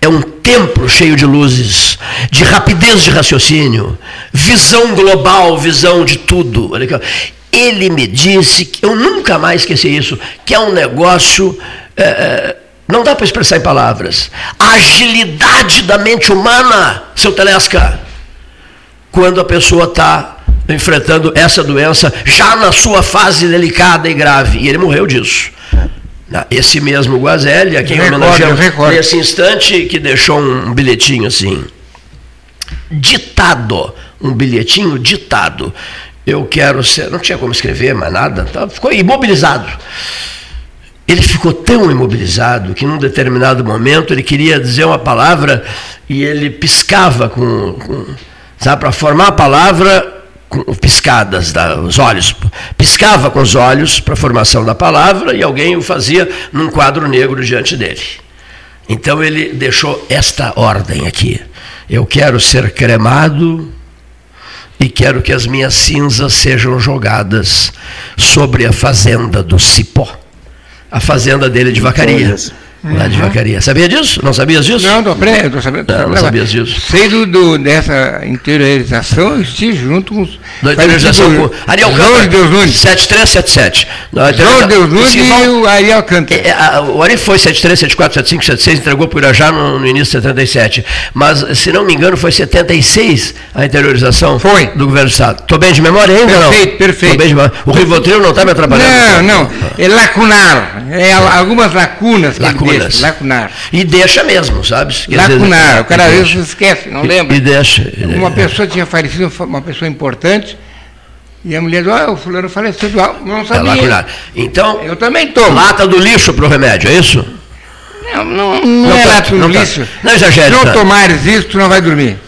[SPEAKER 3] é um templo cheio de luzes, de rapidez de raciocínio, visão global, visão de tudo. Ele me disse, que eu nunca mais esqueci isso, que é um negócio. É, não dá para expressar em palavras. A agilidade da mente humana, seu Telesca, quando a pessoa está enfrentando essa doença já na sua fase delicada e grave. E ele morreu disso. Esse mesmo Guazelli, a quem homenageamos nesse instante, que deixou um bilhetinho assim, ditado, um bilhetinho ditado. Eu quero ser. Não tinha como escrever mais nada, tá? ficou imobilizado. Ele ficou tão imobilizado que num determinado momento ele queria dizer uma palavra e ele piscava com, com sabe, para formar a palavra piscadas dos olhos, piscava com os olhos para a formação da palavra e alguém o fazia num quadro negro diante dele. Então ele deixou esta ordem aqui: eu quero ser cremado e quero que as minhas cinzas sejam jogadas sobre a fazenda do Cipó, a fazenda dele de Vacaria lá de Vacaria. Sabia disso? Não sabias disso?
[SPEAKER 5] Não, estou aprendendo, sabendo.
[SPEAKER 3] Não, não sabias disso.
[SPEAKER 5] Sei do, do, dessa interiorização, eu estive junto com os.
[SPEAKER 3] Da interiorização com Ariel Jorge Deus Nunes. 7377.
[SPEAKER 5] Jorge Deus Nunes e o Ariel Cantor.
[SPEAKER 3] É, é, o Ari foi 73, 74, 75, 76, entregou para o Irajá no, no, início de 77. Mas, se não me engano, foi 76 a interiorização
[SPEAKER 5] foi.
[SPEAKER 3] do governo do Estado. Estou bem de memória ainda
[SPEAKER 5] perfeito,
[SPEAKER 3] não?
[SPEAKER 5] Perfeito, perfeito.
[SPEAKER 3] Bem de O Rivotril não está me atrapalhando?
[SPEAKER 5] Não, não. É lacunar. É algumas lacunas.
[SPEAKER 3] Lacunas lacunas.
[SPEAKER 5] Lacunar.
[SPEAKER 3] E deixa mesmo, sabe?
[SPEAKER 5] lacunar. o cara às vezes esquece, não lembra.
[SPEAKER 3] E, deixa.
[SPEAKER 5] Uma pessoa tinha falecido, uma pessoa importante, e a mulher disse, ah, o fulano faleceu, não sabia. É lacunar.
[SPEAKER 3] Então,
[SPEAKER 5] eu também tomo.
[SPEAKER 3] Lata do lixo para o remédio, é isso?
[SPEAKER 5] Não, não, não, não é tá, lata do não tá. lixo. Tá.
[SPEAKER 3] Não exagere.
[SPEAKER 5] Se não tá. tomares isso, tu não vai dormir.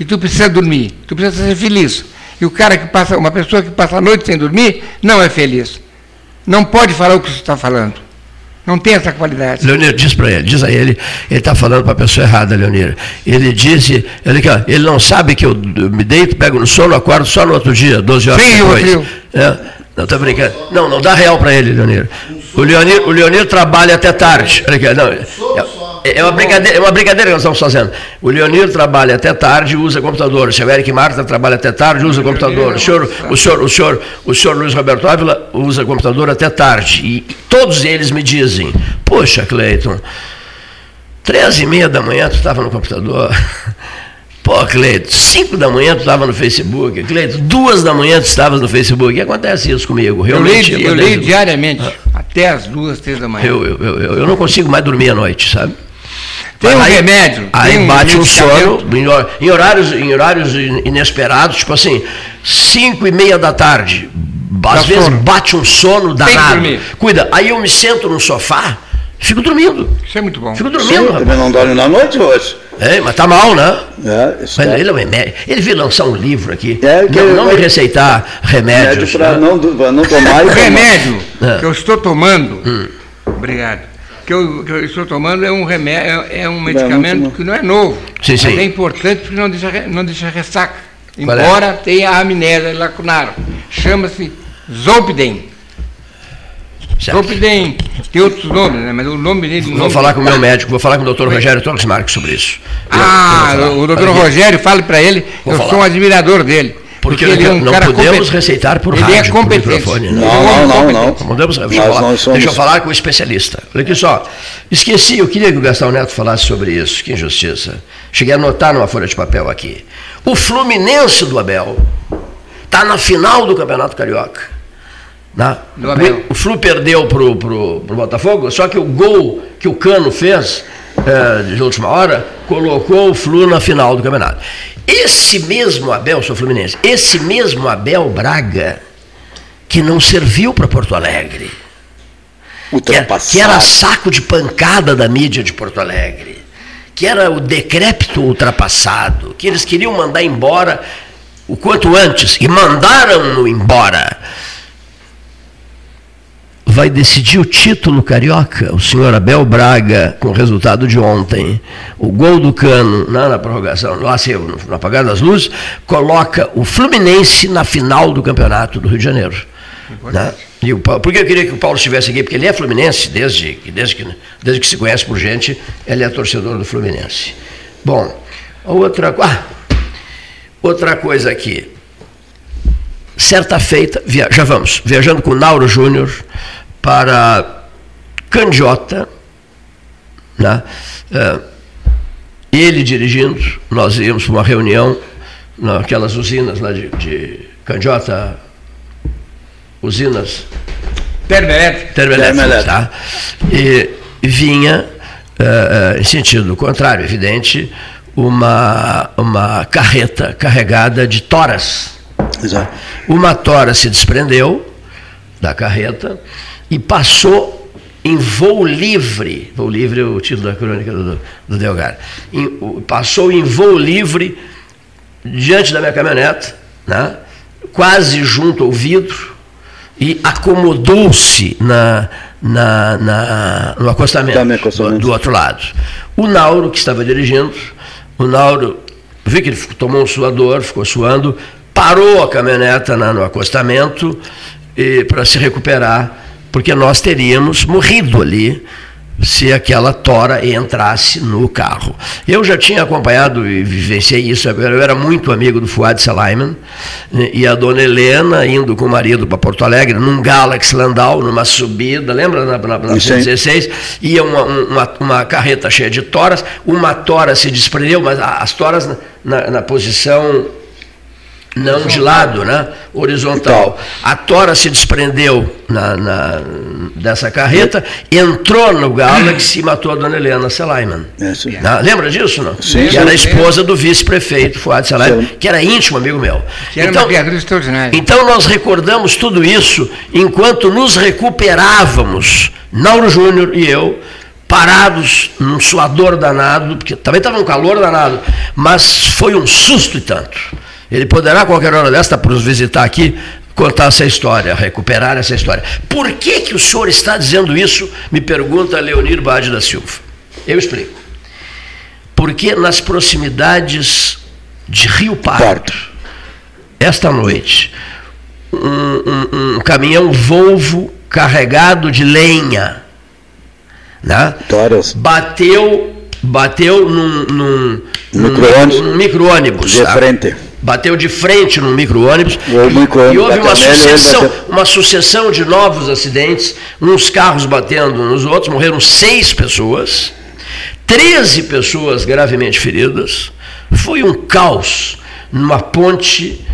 [SPEAKER 5] E tu precisa dormir, tu precisa ser feliz. E o cara que passa, uma pessoa que passa a noite sem dormir, não é feliz. Não pode falar o que você está falando. Não tem essa qualidade.
[SPEAKER 3] Leonir, diz para ele, diz a ele, ele está falando para a pessoa errada, Leonir. Ele disse, ele, ele não sabe que eu me deito, pego no sono, acordo só no outro dia, 12 horas Sim, depois. É, não, está brincando. Não, não dá real para ele, Leonir. O Leonir, o Leonir trabalha até tarde. Não, é, é uma brincadeira, é uma brincadeira que nós estamos fazendo. O Leonir trabalha até tarde e usa computador. O senhor Eric Marta trabalha até tarde e usa computador. O senhor, o senhor, o senhor, o senhor Luiz Roberto Ávila usa computador até tarde. E todos eles me dizem, poxa, Cleiton, três e meia da manhã tu estava no computador. Pô, Cleito, 5 da manhã tu estava no Facebook. Cleito, duas da manhã tu estavas no Facebook. E acontece isso comigo.
[SPEAKER 5] Realmente, eu leio, eu leio diariamente, ah. até as duas, três da manhã.
[SPEAKER 3] Eu, eu, eu, eu, não consigo mais dormir à noite, sabe?
[SPEAKER 5] Tem um aí, remédio.
[SPEAKER 3] Aí
[SPEAKER 5] tem
[SPEAKER 3] bate um, um sono em horários, em horários inesperados, tipo assim, 5 e meia da tarde. Às vezes sono. bate um sono danado. Cuida, aí eu me sento no sofá, fico dormindo.
[SPEAKER 5] Isso é muito bom.
[SPEAKER 3] Fico dormindo.
[SPEAKER 2] Sim, não dorme na noite hoje.
[SPEAKER 3] É, mas tá mal, né?
[SPEAKER 2] É,
[SPEAKER 3] mas ele, é ele veio lançar um livro aqui. É, não, não me receitar remédios.
[SPEAKER 2] Remédio para né? não, não tomar.
[SPEAKER 5] o remédio é. que eu estou tomando. Hum. Obrigado. Que eu, que eu, estou tomando é um remédio, é, é um medicamento que não é novo.
[SPEAKER 3] Sim, sim. Mas
[SPEAKER 5] é importante porque não deixa, não deixa ressaca. É? Embora tenha a amnésia lacunar. Chama-se Zolpidem. Zolpidem tem outros nomes, né? mas o nome dele.
[SPEAKER 3] Vou falar com o meu médico, vou falar com o doutor Rogério Torres Marques sobre isso.
[SPEAKER 5] Ah, o doutor Rogério, fale para ele, eu falar. sou um admirador dele.
[SPEAKER 3] Porque, porque ele é um não podemos compet... receitar por ele é rádio, é competente. microfone.
[SPEAKER 2] Não, não, não. não,
[SPEAKER 3] não. Podemos, deixa, eu falar, somos... deixa eu falar com o especialista. Olha aqui só. Esqueci, eu queria que o Gastão Neto falasse sobre isso. Que injustiça. Cheguei a anotar numa folha de papel aqui. O Fluminense do Abel está na final do Campeonato Carioca. Né? O, o Flu perdeu para o Botafogo, só que o gol que o Cano fez é, de última hora colocou o Flu na final do campeonato. Esse mesmo Abel, sou Fluminense, esse mesmo Abel Braga, que não serviu para Porto Alegre, que era, que era saco de pancada da mídia de Porto Alegre, que era o decrépito ultrapassado, que eles queriam mandar embora o quanto antes, e mandaram-no embora. Vai decidir o título carioca, o senhor Abel Braga, com o resultado de ontem. O gol do Cano na, na prorrogação, lá no, no apagar das luzes, coloca o Fluminense na final do campeonato do Rio de Janeiro. Né? E o, que eu queria que o Paulo estivesse aqui? Porque ele é fluminense, desde, desde, que, desde que se conhece por gente, ele é torcedor do Fluminense. Bom, outra. Ah, Outra coisa aqui. Certa feita, via, já vamos, viajando com o Nauro Júnior para Candiota, né? É, ele dirigindo, nós íamos para uma reunião naquelas usinas lá de, de Candiota, usinas
[SPEAKER 5] termoelétricas,
[SPEAKER 3] termoelétricas tá? e vinha, uh, em sentido contrário, evidente, uma, uma carreta carregada de toras. Exato. Uma tora se desprendeu da carreta e passou em voo livre. Voo livre é o título da crônica do, do Delgado. Em, passou em voo livre diante da minha caminhonete, né? quase junto ao vidro, e acomodou-se na, na, na, no acostamento, acostamento. Do, do outro lado. O Nauro, que estava dirigindo, o Nauro, vi que ele tomou um suador, ficou suando, parou a caminhoneta no acostamento para se recuperar, porque nós teríamos morrido ali se aquela tora entrasse no carro. Eu já tinha acompanhado e vivenciei isso, eu era muito amigo do Fuad Salaiman, né, e a dona Helena indo com o marido para Porto Alegre, num Galaxy Landau, numa subida, lembra, na, na, na 16, ia uma, uma, uma, carreta cheia de toras, uma tora se desprendeu, mas as toras na, na posição não de lado, né? horizontal. A tora se desprendeu na, na, dessa carreta, entrou no Galaxy e matou a dona Helena Selaiman. É, lembra disso, não?
[SPEAKER 2] Sim,
[SPEAKER 3] que era a esposa do vice-prefeito Fuad Selaiman, que era íntimo amigo meu.
[SPEAKER 5] Que era então, uma criatura extraordinária.
[SPEAKER 3] Então nós recordamos tudo isso enquanto nos recuperávamos, Nauro Júnior e eu, parados num suador danado, porque também estava um calor danado, mas foi um susto e tanto. Ele poderá, a qualquer hora desta, para nos visitar aqui, contar essa história, recuperar essa história. Por que, que o senhor está dizendo isso? Me pergunta Leonir Bade da Silva. Eu explico. Porque nas proximidades de Rio Pardo, esta noite, um, um, um caminhão Volvo carregado de lenha né? bateu bateu num, num,
[SPEAKER 2] micro-ônibus
[SPEAKER 3] num micro
[SPEAKER 2] de tá? frente
[SPEAKER 3] bateu de frente no micro-ônibus e, e, houve uma sucessão, uma sucessão de novos acidentes, uns carros batendo nos outros, morreram seis pessoas, 13 pessoas gravemente feridas, foi um caos numa ponte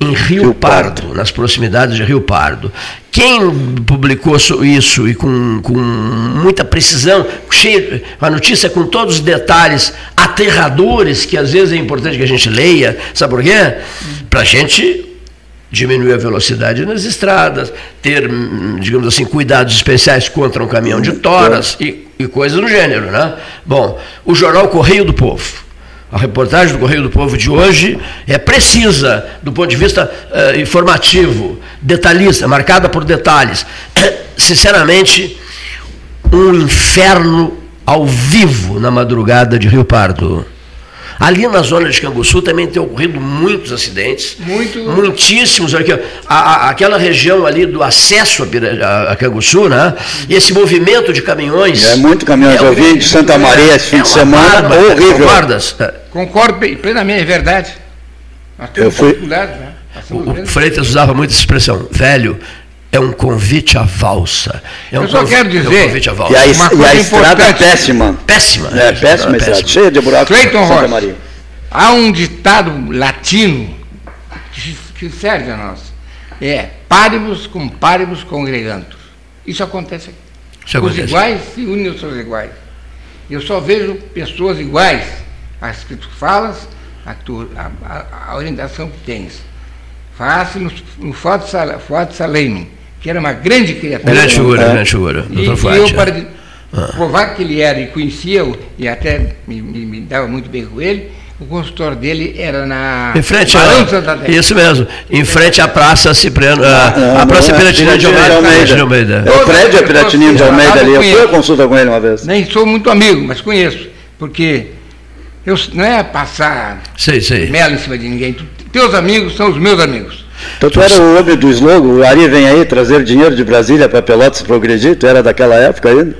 [SPEAKER 3] em Rio, Rio Pardo, Pardo, nas proximidades de Rio Pardo. Quem publicou isso e com, com muita precisão, cheio, a notícia com todos os detalhes aterradores, que às vezes é importante que a gente leia, sabe por quê? Para a gente diminuir a velocidade nas estradas, ter, digamos assim, cuidados especiais contra um caminhão de toras e, e coisas do gênero. Né? Bom, o jornal Correio do Povo a reportagem do Correio do Povo de hoje é precisa do ponto de vista uh, informativo, detalhista, marcada por detalhes. Sinceramente, um inferno ao vivo na madrugada de Rio Pardo. Ali na zona de Canguçu também tem ocorrido muitos acidentes.
[SPEAKER 5] Muito.
[SPEAKER 3] Muitíssimos. A, a, aquela região ali do acesso a, a, Canguçu, né? E esse movimento de caminhões.
[SPEAKER 2] É muito caminhões. É, Eu vim de Santa Maria esse fim é de semana. Barba, horrível.
[SPEAKER 5] Concordas? Concordo plenamente, é verdade.
[SPEAKER 2] Eu fui,
[SPEAKER 5] né?
[SPEAKER 3] O, o Freitas usava muito essa expressão, velho, é um convite à valsa. É um
[SPEAKER 5] Eu só quero dizer-
[SPEAKER 3] É um convite à valsa.
[SPEAKER 2] E a,
[SPEAKER 5] Uma
[SPEAKER 2] e a
[SPEAKER 5] coisa
[SPEAKER 2] estrada é péssima.
[SPEAKER 3] Péssima.
[SPEAKER 2] É, péssima a estrada, cheia de buracos.
[SPEAKER 5] Cleiton Rocha.
[SPEAKER 2] Maria.
[SPEAKER 5] Há um ditado latino que, que serve a nós. É paribus cum paribus congregantur. Isso acontece aqui.
[SPEAKER 3] Isso
[SPEAKER 5] Os
[SPEAKER 3] acontece.
[SPEAKER 5] iguais se unem aos seus iguais. Eu só vejo pessoas iguais às que tu falas, a, tu, a, a- a orientação que tens. Falasse no, no Fuad Sal- Fuad Salem, que era uma grande criatura.
[SPEAKER 3] Grande figura,
[SPEAKER 2] É.
[SPEAKER 3] grande figura.
[SPEAKER 5] E,
[SPEAKER 3] Doutor
[SPEAKER 5] e eu,
[SPEAKER 3] é.
[SPEAKER 5] para de- provar que ele era e conhecia-o, e até me, me- me dava muito bem com ele, o consultório dele era na
[SPEAKER 3] Em frente a.
[SPEAKER 5] Terra.
[SPEAKER 3] Isso mesmo. Em frente à Praça Cipriano. a-
[SPEAKER 2] Não,
[SPEAKER 3] a Praça
[SPEAKER 2] é.
[SPEAKER 3] Piratinha de Almeida.
[SPEAKER 2] de
[SPEAKER 3] de Almeida.
[SPEAKER 2] É o prédio é de Almeida ali. Eu fui a consulta com ele uma vez.
[SPEAKER 5] Nem sou muito amigo, mas conheço. Porque eu, não é passar
[SPEAKER 3] Sei, sei.
[SPEAKER 5] mela em cima de ninguém. Teus amigos são os meus amigos.
[SPEAKER 2] Então tu era o homem do slogan, o Ari vem aí trazer dinheiro de Brasília para Pelotas progredir, tu era daquela época ainda?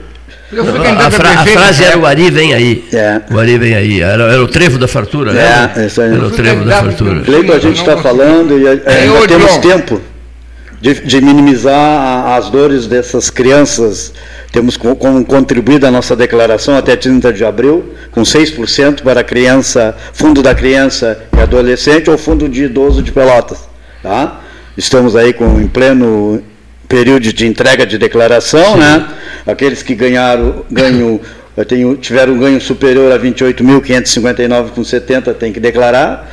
[SPEAKER 3] A, fra- a frase era o. Ari vem aí.
[SPEAKER 2] É.
[SPEAKER 3] O Ari vem aí. Era, era o trevo da fartura, né?
[SPEAKER 2] É, isso aí.
[SPEAKER 3] Era o trevo da fartura.
[SPEAKER 2] Cleiton, a gente está falando e
[SPEAKER 5] É,
[SPEAKER 2] ainda temos tempo de, de minimizar as dores dessas crianças. Temos co- como contribuído a nossa declaração até 30 de abril, com 6% para a criança, fundo da criança e adolescente ou fundo de idoso de Pelotas. Tá? Estamos aí com, em pleno período de entrega de declaração, né? Aqueles que ganharam, ganham, eu tenho, tiveram um ganho superior a 28.559,70 tem que declarar.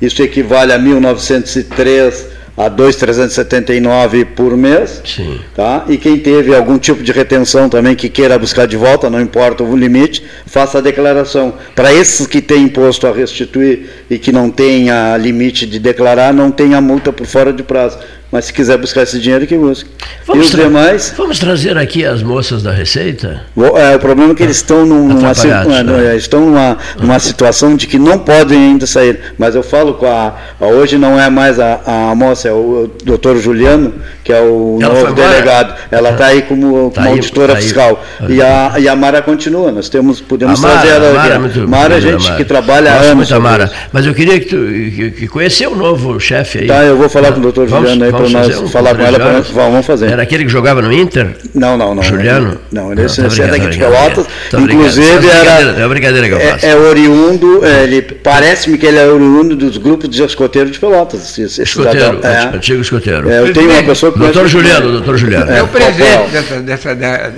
[SPEAKER 2] Isso equivale a 1.903 a 2.379 por mês.
[SPEAKER 3] Sim.
[SPEAKER 2] Tá? E quem teve algum tipo de retenção também que queira buscar de volta, não importa o limite, faça a declaração. Para esses que têm imposto a restituir e que não tenha limite de declarar, não tenha multa por fora de prazo. Mas se quiser buscar esse dinheiro, que busque. e os demais,
[SPEAKER 3] vamos trazer aqui as moças da Receita?
[SPEAKER 2] o, é, o problema é que eles estão num- numa, é,
[SPEAKER 3] né?
[SPEAKER 2] é, estão numa, numa situação de que não podem ainda sair. Mas eu falo com a. a- hoje não é mais a, a moça, é o, doutor Juliano, que é o
[SPEAKER 3] Ela
[SPEAKER 2] novo delegado. Ela está aí como,
[SPEAKER 3] Tá
[SPEAKER 2] como
[SPEAKER 3] aí,
[SPEAKER 2] auditora
[SPEAKER 3] tá aí.
[SPEAKER 2] fiscal. E a, e a Mara continua. Nós temos, podemos
[SPEAKER 3] Mara,
[SPEAKER 2] trazer ela
[SPEAKER 3] a Mara,
[SPEAKER 2] aqui.
[SPEAKER 3] é muito
[SPEAKER 2] Mara,
[SPEAKER 3] boa,
[SPEAKER 2] gente
[SPEAKER 3] Mara.
[SPEAKER 2] que trabalha há anos.
[SPEAKER 3] muito Mara. Mas eu queria que tu que, que o novo chefe aí.
[SPEAKER 2] Tá, eu vou falar com o doutor
[SPEAKER 3] Vamos-
[SPEAKER 2] Juliano aí para
[SPEAKER 3] vamos
[SPEAKER 2] nós
[SPEAKER 3] um
[SPEAKER 2] falar com ela.
[SPEAKER 3] horas.
[SPEAKER 2] vamos fazer.
[SPEAKER 3] Era aquele que jogava no Inter?
[SPEAKER 2] Não, não, não.
[SPEAKER 3] Juliano?
[SPEAKER 2] Não, ele é
[SPEAKER 3] tô
[SPEAKER 2] é daqui de
[SPEAKER 3] brincando.
[SPEAKER 2] Pelotas.
[SPEAKER 3] Brincando.
[SPEAKER 2] Inclusive
[SPEAKER 3] É
[SPEAKER 2] era.
[SPEAKER 3] é uma brincadeira que eu faço.
[SPEAKER 2] É, é oriundo, é, ele parece-me que ele é oriundo dos grupos de escoteiros de Pelotas. esse- esse
[SPEAKER 3] Escoteiro,
[SPEAKER 2] é.
[SPEAKER 3] antigo escoteiro.
[SPEAKER 2] É, eu tenho uma pessoa que
[SPEAKER 3] Doutor Juliano, doutor Juliano.
[SPEAKER 5] É, o
[SPEAKER 2] qual-
[SPEAKER 5] presente dessa, dessa, da-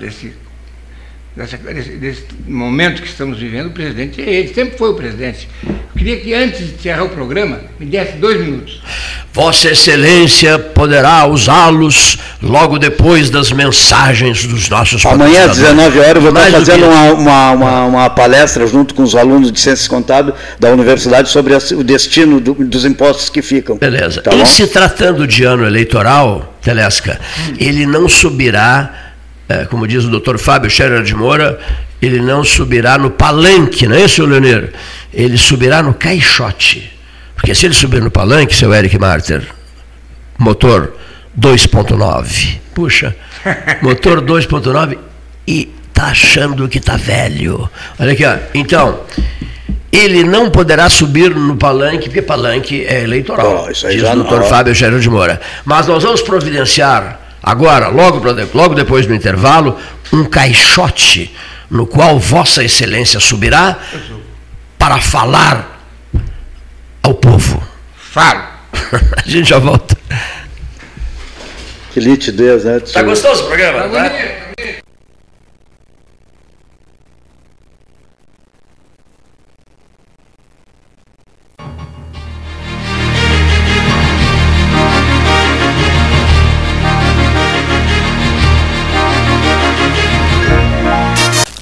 [SPEAKER 5] desse, dessa- desse, desse momento que estamos vivendo, o presidente é ele, sempre foi o presidente. Eu queria que antes de encerrar o programa, me desse dois minutos.
[SPEAKER 3] Vossa Excelência poderá usá-los logo depois das mensagens dos nossos
[SPEAKER 2] Amanhã às
[SPEAKER 3] patrocinadores.
[SPEAKER 2] 19 horas eu vou
[SPEAKER 3] Mais
[SPEAKER 2] estar fazendo uma, uma, uma, uma palestra junto com os alunos de Ciências Contábeis da Universidade sobre o destino do- dos impostos que ficam.
[SPEAKER 3] Beleza.
[SPEAKER 2] Tá
[SPEAKER 3] em
[SPEAKER 2] bom?
[SPEAKER 3] se tratando de ano eleitoral, Telesca, ele não subirá, eh, como diz o doutor Fábio Scherer de Moura, ele não subirá no palanque, não é isso, Leonir? Ele subirá no caixote. Porque se ele subir no palanque, seu Eric Marter, motor 2.9, puxa, motor 2.9 e tá achando que tá velho. Olha aqui, ó. Então, ele não poderá subir no palanque, porque palanque é eleitoral.
[SPEAKER 2] Oh, isso aí
[SPEAKER 3] diz o doutor. Fábio Gerardo de Moura. Mas nós vamos providenciar agora, logo, logo depois do intervalo, um caixote no qual Vossa Excelência subirá para falar ao povo.
[SPEAKER 5] Falo.
[SPEAKER 3] A gente já volta.
[SPEAKER 2] Que nitidez, né?
[SPEAKER 3] Tá gostoso o programa?
[SPEAKER 5] Tá
[SPEAKER 3] tá?
[SPEAKER 5] bonito.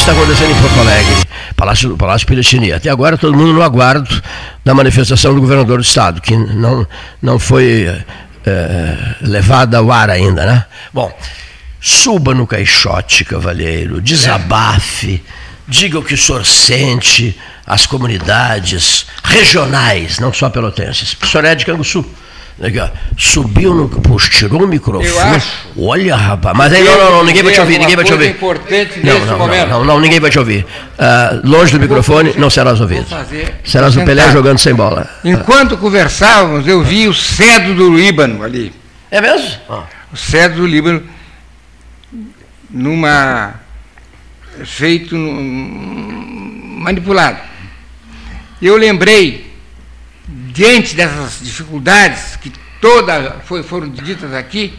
[SPEAKER 3] Está acontecendo em Porto Alegre, Palácio, Palácio Piratini. Até agora todo mundo no aguardo da manifestação do governador do estado, que não, não foi é, levada ao ar ainda, né? Bom, suba no caixote, cavalheiro, desabafe, diga o que o senhor sente, as comunidades regionais, não só pelotenses. O senhor é de Canguçu. Legal. Subiu no. Puxa, tirou o microfone. Olha, rapaz. Mas aí, não, não, não, ninguém vai te ouvir, ninguém vai te ouvir.
[SPEAKER 5] importante
[SPEAKER 3] não, não,
[SPEAKER 5] momento.
[SPEAKER 3] não, não, não, ninguém vai te ouvir. Uh, longe do microfone, não serás ouvido. Serás o Pelé jogando sem bola.
[SPEAKER 5] Enquanto conversávamos, eu vi o cedro do Líbano ali.
[SPEAKER 3] É mesmo? Ah.
[SPEAKER 5] O cedro do Líbano numa feito manipulado. Eu lembrei diante dessas dificuldades que todas foram ditas aqui,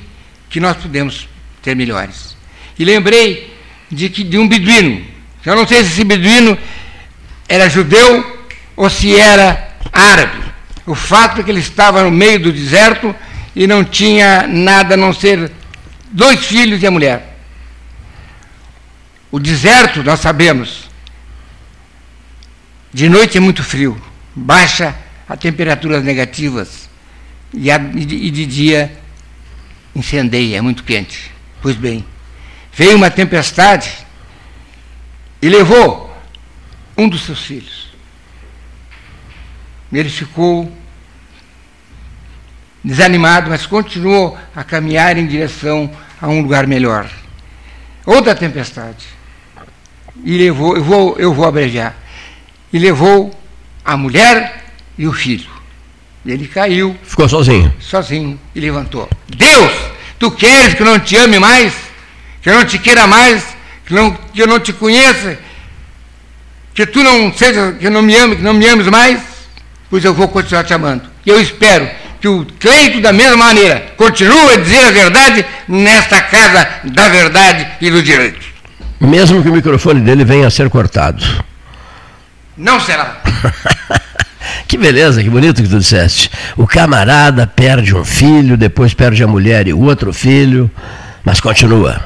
[SPEAKER 5] que nós podemos ter melhores. E lembrei de, que, de um beduíno. Eu não sei se esse beduíno era judeu ou se era árabe. O fato é que ele estava no meio do deserto e não tinha nada a não ser dois filhos e a mulher. O deserto, nós sabemos, de noite é muito frio, baixa a temperaturas negativas e, a, e, de, dia incendeia, é muito quente. Pois bem, veio uma tempestade e levou um dos seus filhos. Ele ficou desanimado, mas continuou a caminhar em direção a um lugar melhor. Outra tempestade. E levou, eu vou, eu vou abreviar. E levou a mulher e o filho. Ele caiu.
[SPEAKER 3] Ficou sozinho.
[SPEAKER 5] Sozinho e levantou. Deus, tu queres que eu não te ame mais? Que eu não te queira mais? Que, não, que eu não te conheça? Que tu não seja, que não me ame, que não me ames mais? Pois eu vou continuar te amando. E eu espero que o Cleito, da mesma maneira, continue a dizer a verdade nesta casa da verdade e do direito.
[SPEAKER 3] Mesmo que o microfone dele venha a ser cortado.
[SPEAKER 5] Não será.
[SPEAKER 3] Que beleza, que bonito que tu disseste. O camarada perde um filho, depois perde a mulher e o outro filho, mas continua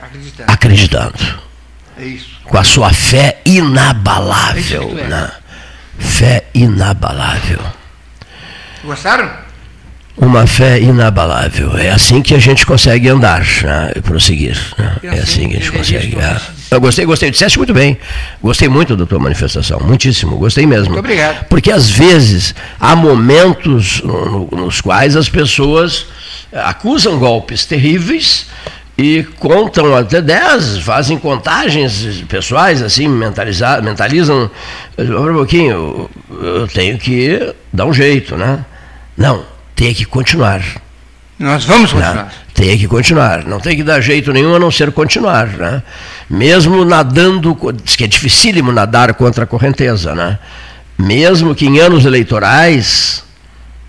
[SPEAKER 3] acreditando. acreditando.
[SPEAKER 5] É isso.
[SPEAKER 3] Com a sua fé inabalável.
[SPEAKER 5] É
[SPEAKER 3] né? Fé inabalável.
[SPEAKER 5] Gostaram?
[SPEAKER 3] Uma fé inabalável. É assim que a gente consegue andar né? e prosseguir. Né? É assim que a gente consegue. É. Eu gostei, gostei. Disseste muito bem. Gostei muito da tua manifestação. Muitíssimo. Gostei mesmo.
[SPEAKER 5] Muito obrigado.
[SPEAKER 3] Porque às vezes há momentos no, no, nos quais as pessoas acusam golpes terríveis e contam até 10, fazem contagens pessoais, assim, mentalizar, mentalizam. Um pouquinho, eu tenho que dar um jeito, né? Não, tem que continuar.
[SPEAKER 5] Nós vamos continuar.
[SPEAKER 3] Né? Tem que continuar. Não tem que dar jeito nenhum a não ser continuar. Né? Mesmo nadando, diz que é dificílimo nadar contra a correnteza. Né? Mesmo que em anos eleitorais,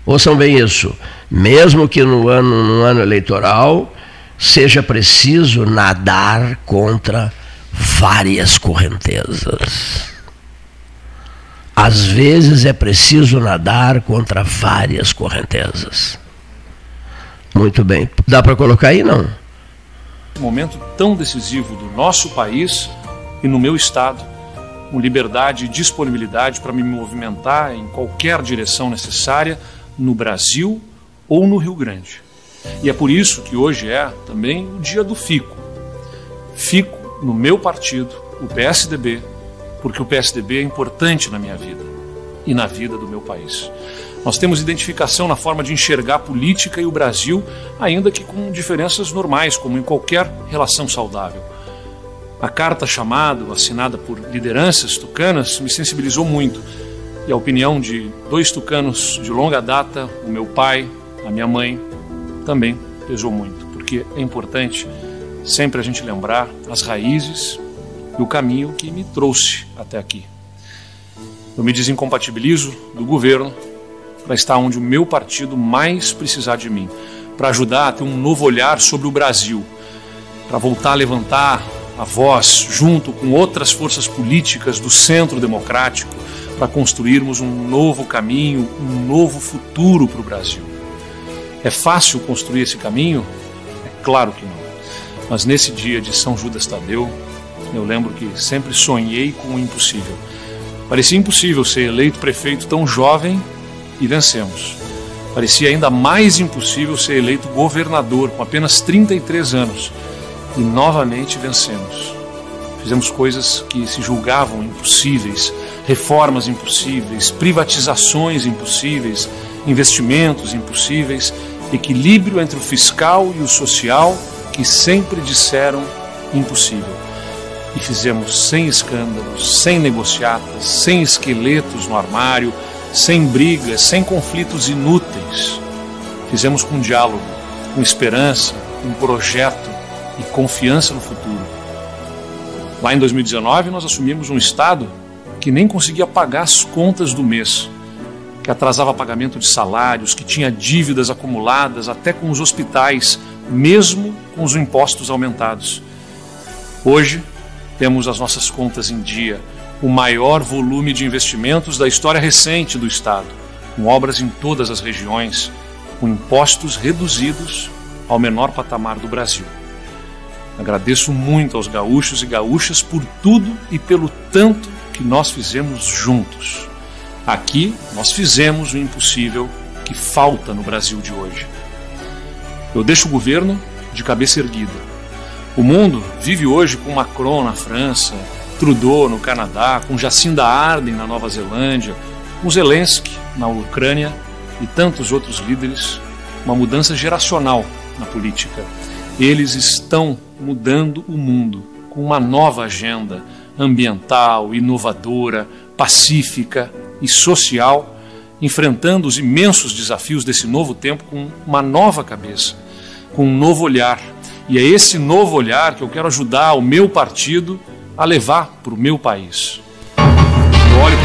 [SPEAKER 3] ouçam bem isso, mesmo que no ano, no ano eleitoral seja preciso nadar contra várias correntezas. Às vezes é preciso nadar contra várias correntezas. Muito bem. Dá para colocar aí, não?
[SPEAKER 6] Momento tão decisivo do nosso país e no meu estado, com liberdade e disponibilidade para me movimentar em qualquer direção necessária no Brasil ou no Rio Grande. E é por isso que hoje é também o dia do FICO. Fico no meu partido, o PSDB, porque o PSDB é importante na minha vida e na vida do meu país. Nós temos identificação na forma de enxergar a política e o Brasil, ainda que com diferenças normais, como em qualquer relação saudável. A carta chamado, assinada por lideranças tucanas, me sensibilizou muito. E a opinião de dois tucanos de longa data, o meu pai, a minha mãe, também pesou muito, porque é importante sempre a gente lembrar as raízes e o caminho que me trouxe até aqui. Eu me desincompatibilizo do governo para estar onde o meu partido mais precisar de mim, para ajudar a ter um novo olhar sobre o Brasil, para voltar a levantar a voz junto com outras forças políticas do centro democrático, para construirmos um novo caminho, um novo futuro para o Brasil. É fácil construir esse caminho? É claro que não. Mas nesse dia de São Judas Tadeu, eu lembro que sempre sonhei com o impossível. Parecia impossível ser eleito prefeito tão jovem e vencemos. parecia ainda mais impossível ser eleito governador com apenas 33 anos. E novamente vencemos. Fizemos coisas que se julgavam impossíveis, reformas impossíveis, privatizações impossíveis, investimentos impossíveis, equilíbrio entre o fiscal e o social que sempre disseram impossível. E fizemos sem escândalos, sem negociatas, sem esqueletos no armário, sem brigas, sem conflitos inúteis. Fizemos com diálogo, com esperança, com projeto e confiança no futuro. Lá em 2019, nós assumimos um Estado que nem conseguia pagar as contas do mês, que atrasava pagamento de salários, que tinha dívidas acumuladas até com os hospitais, mesmo com os impostos aumentados. Hoje, temos as nossas contas em dia, o maior volume de investimentos da história recente do Estado, com obras em todas as regiões, com impostos reduzidos ao menor patamar do Brasil. Agradeço muito aos gaúchos e gaúchas por tudo e pelo tanto que nós fizemos juntos. Aqui nós fizemos o impossível que falta no Brasil de hoje. Eu deixo o governo de cabeça erguida. O mundo vive hoje com Macron na França, Trudeau no Canadá, com Jacinda Ardern na Nova Zelândia, com Zelensky na Ucrânia e tantos outros líderes, uma mudança geracional na política. Eles estão mudando o mundo com uma nova agenda ambiental, inovadora, pacífica e social, enfrentando os imensos desafios desse novo tempo com uma nova cabeça, com um novo olhar. E é esse novo olhar que eu quero ajudar o meu partido a levar para o meu país. Eu olho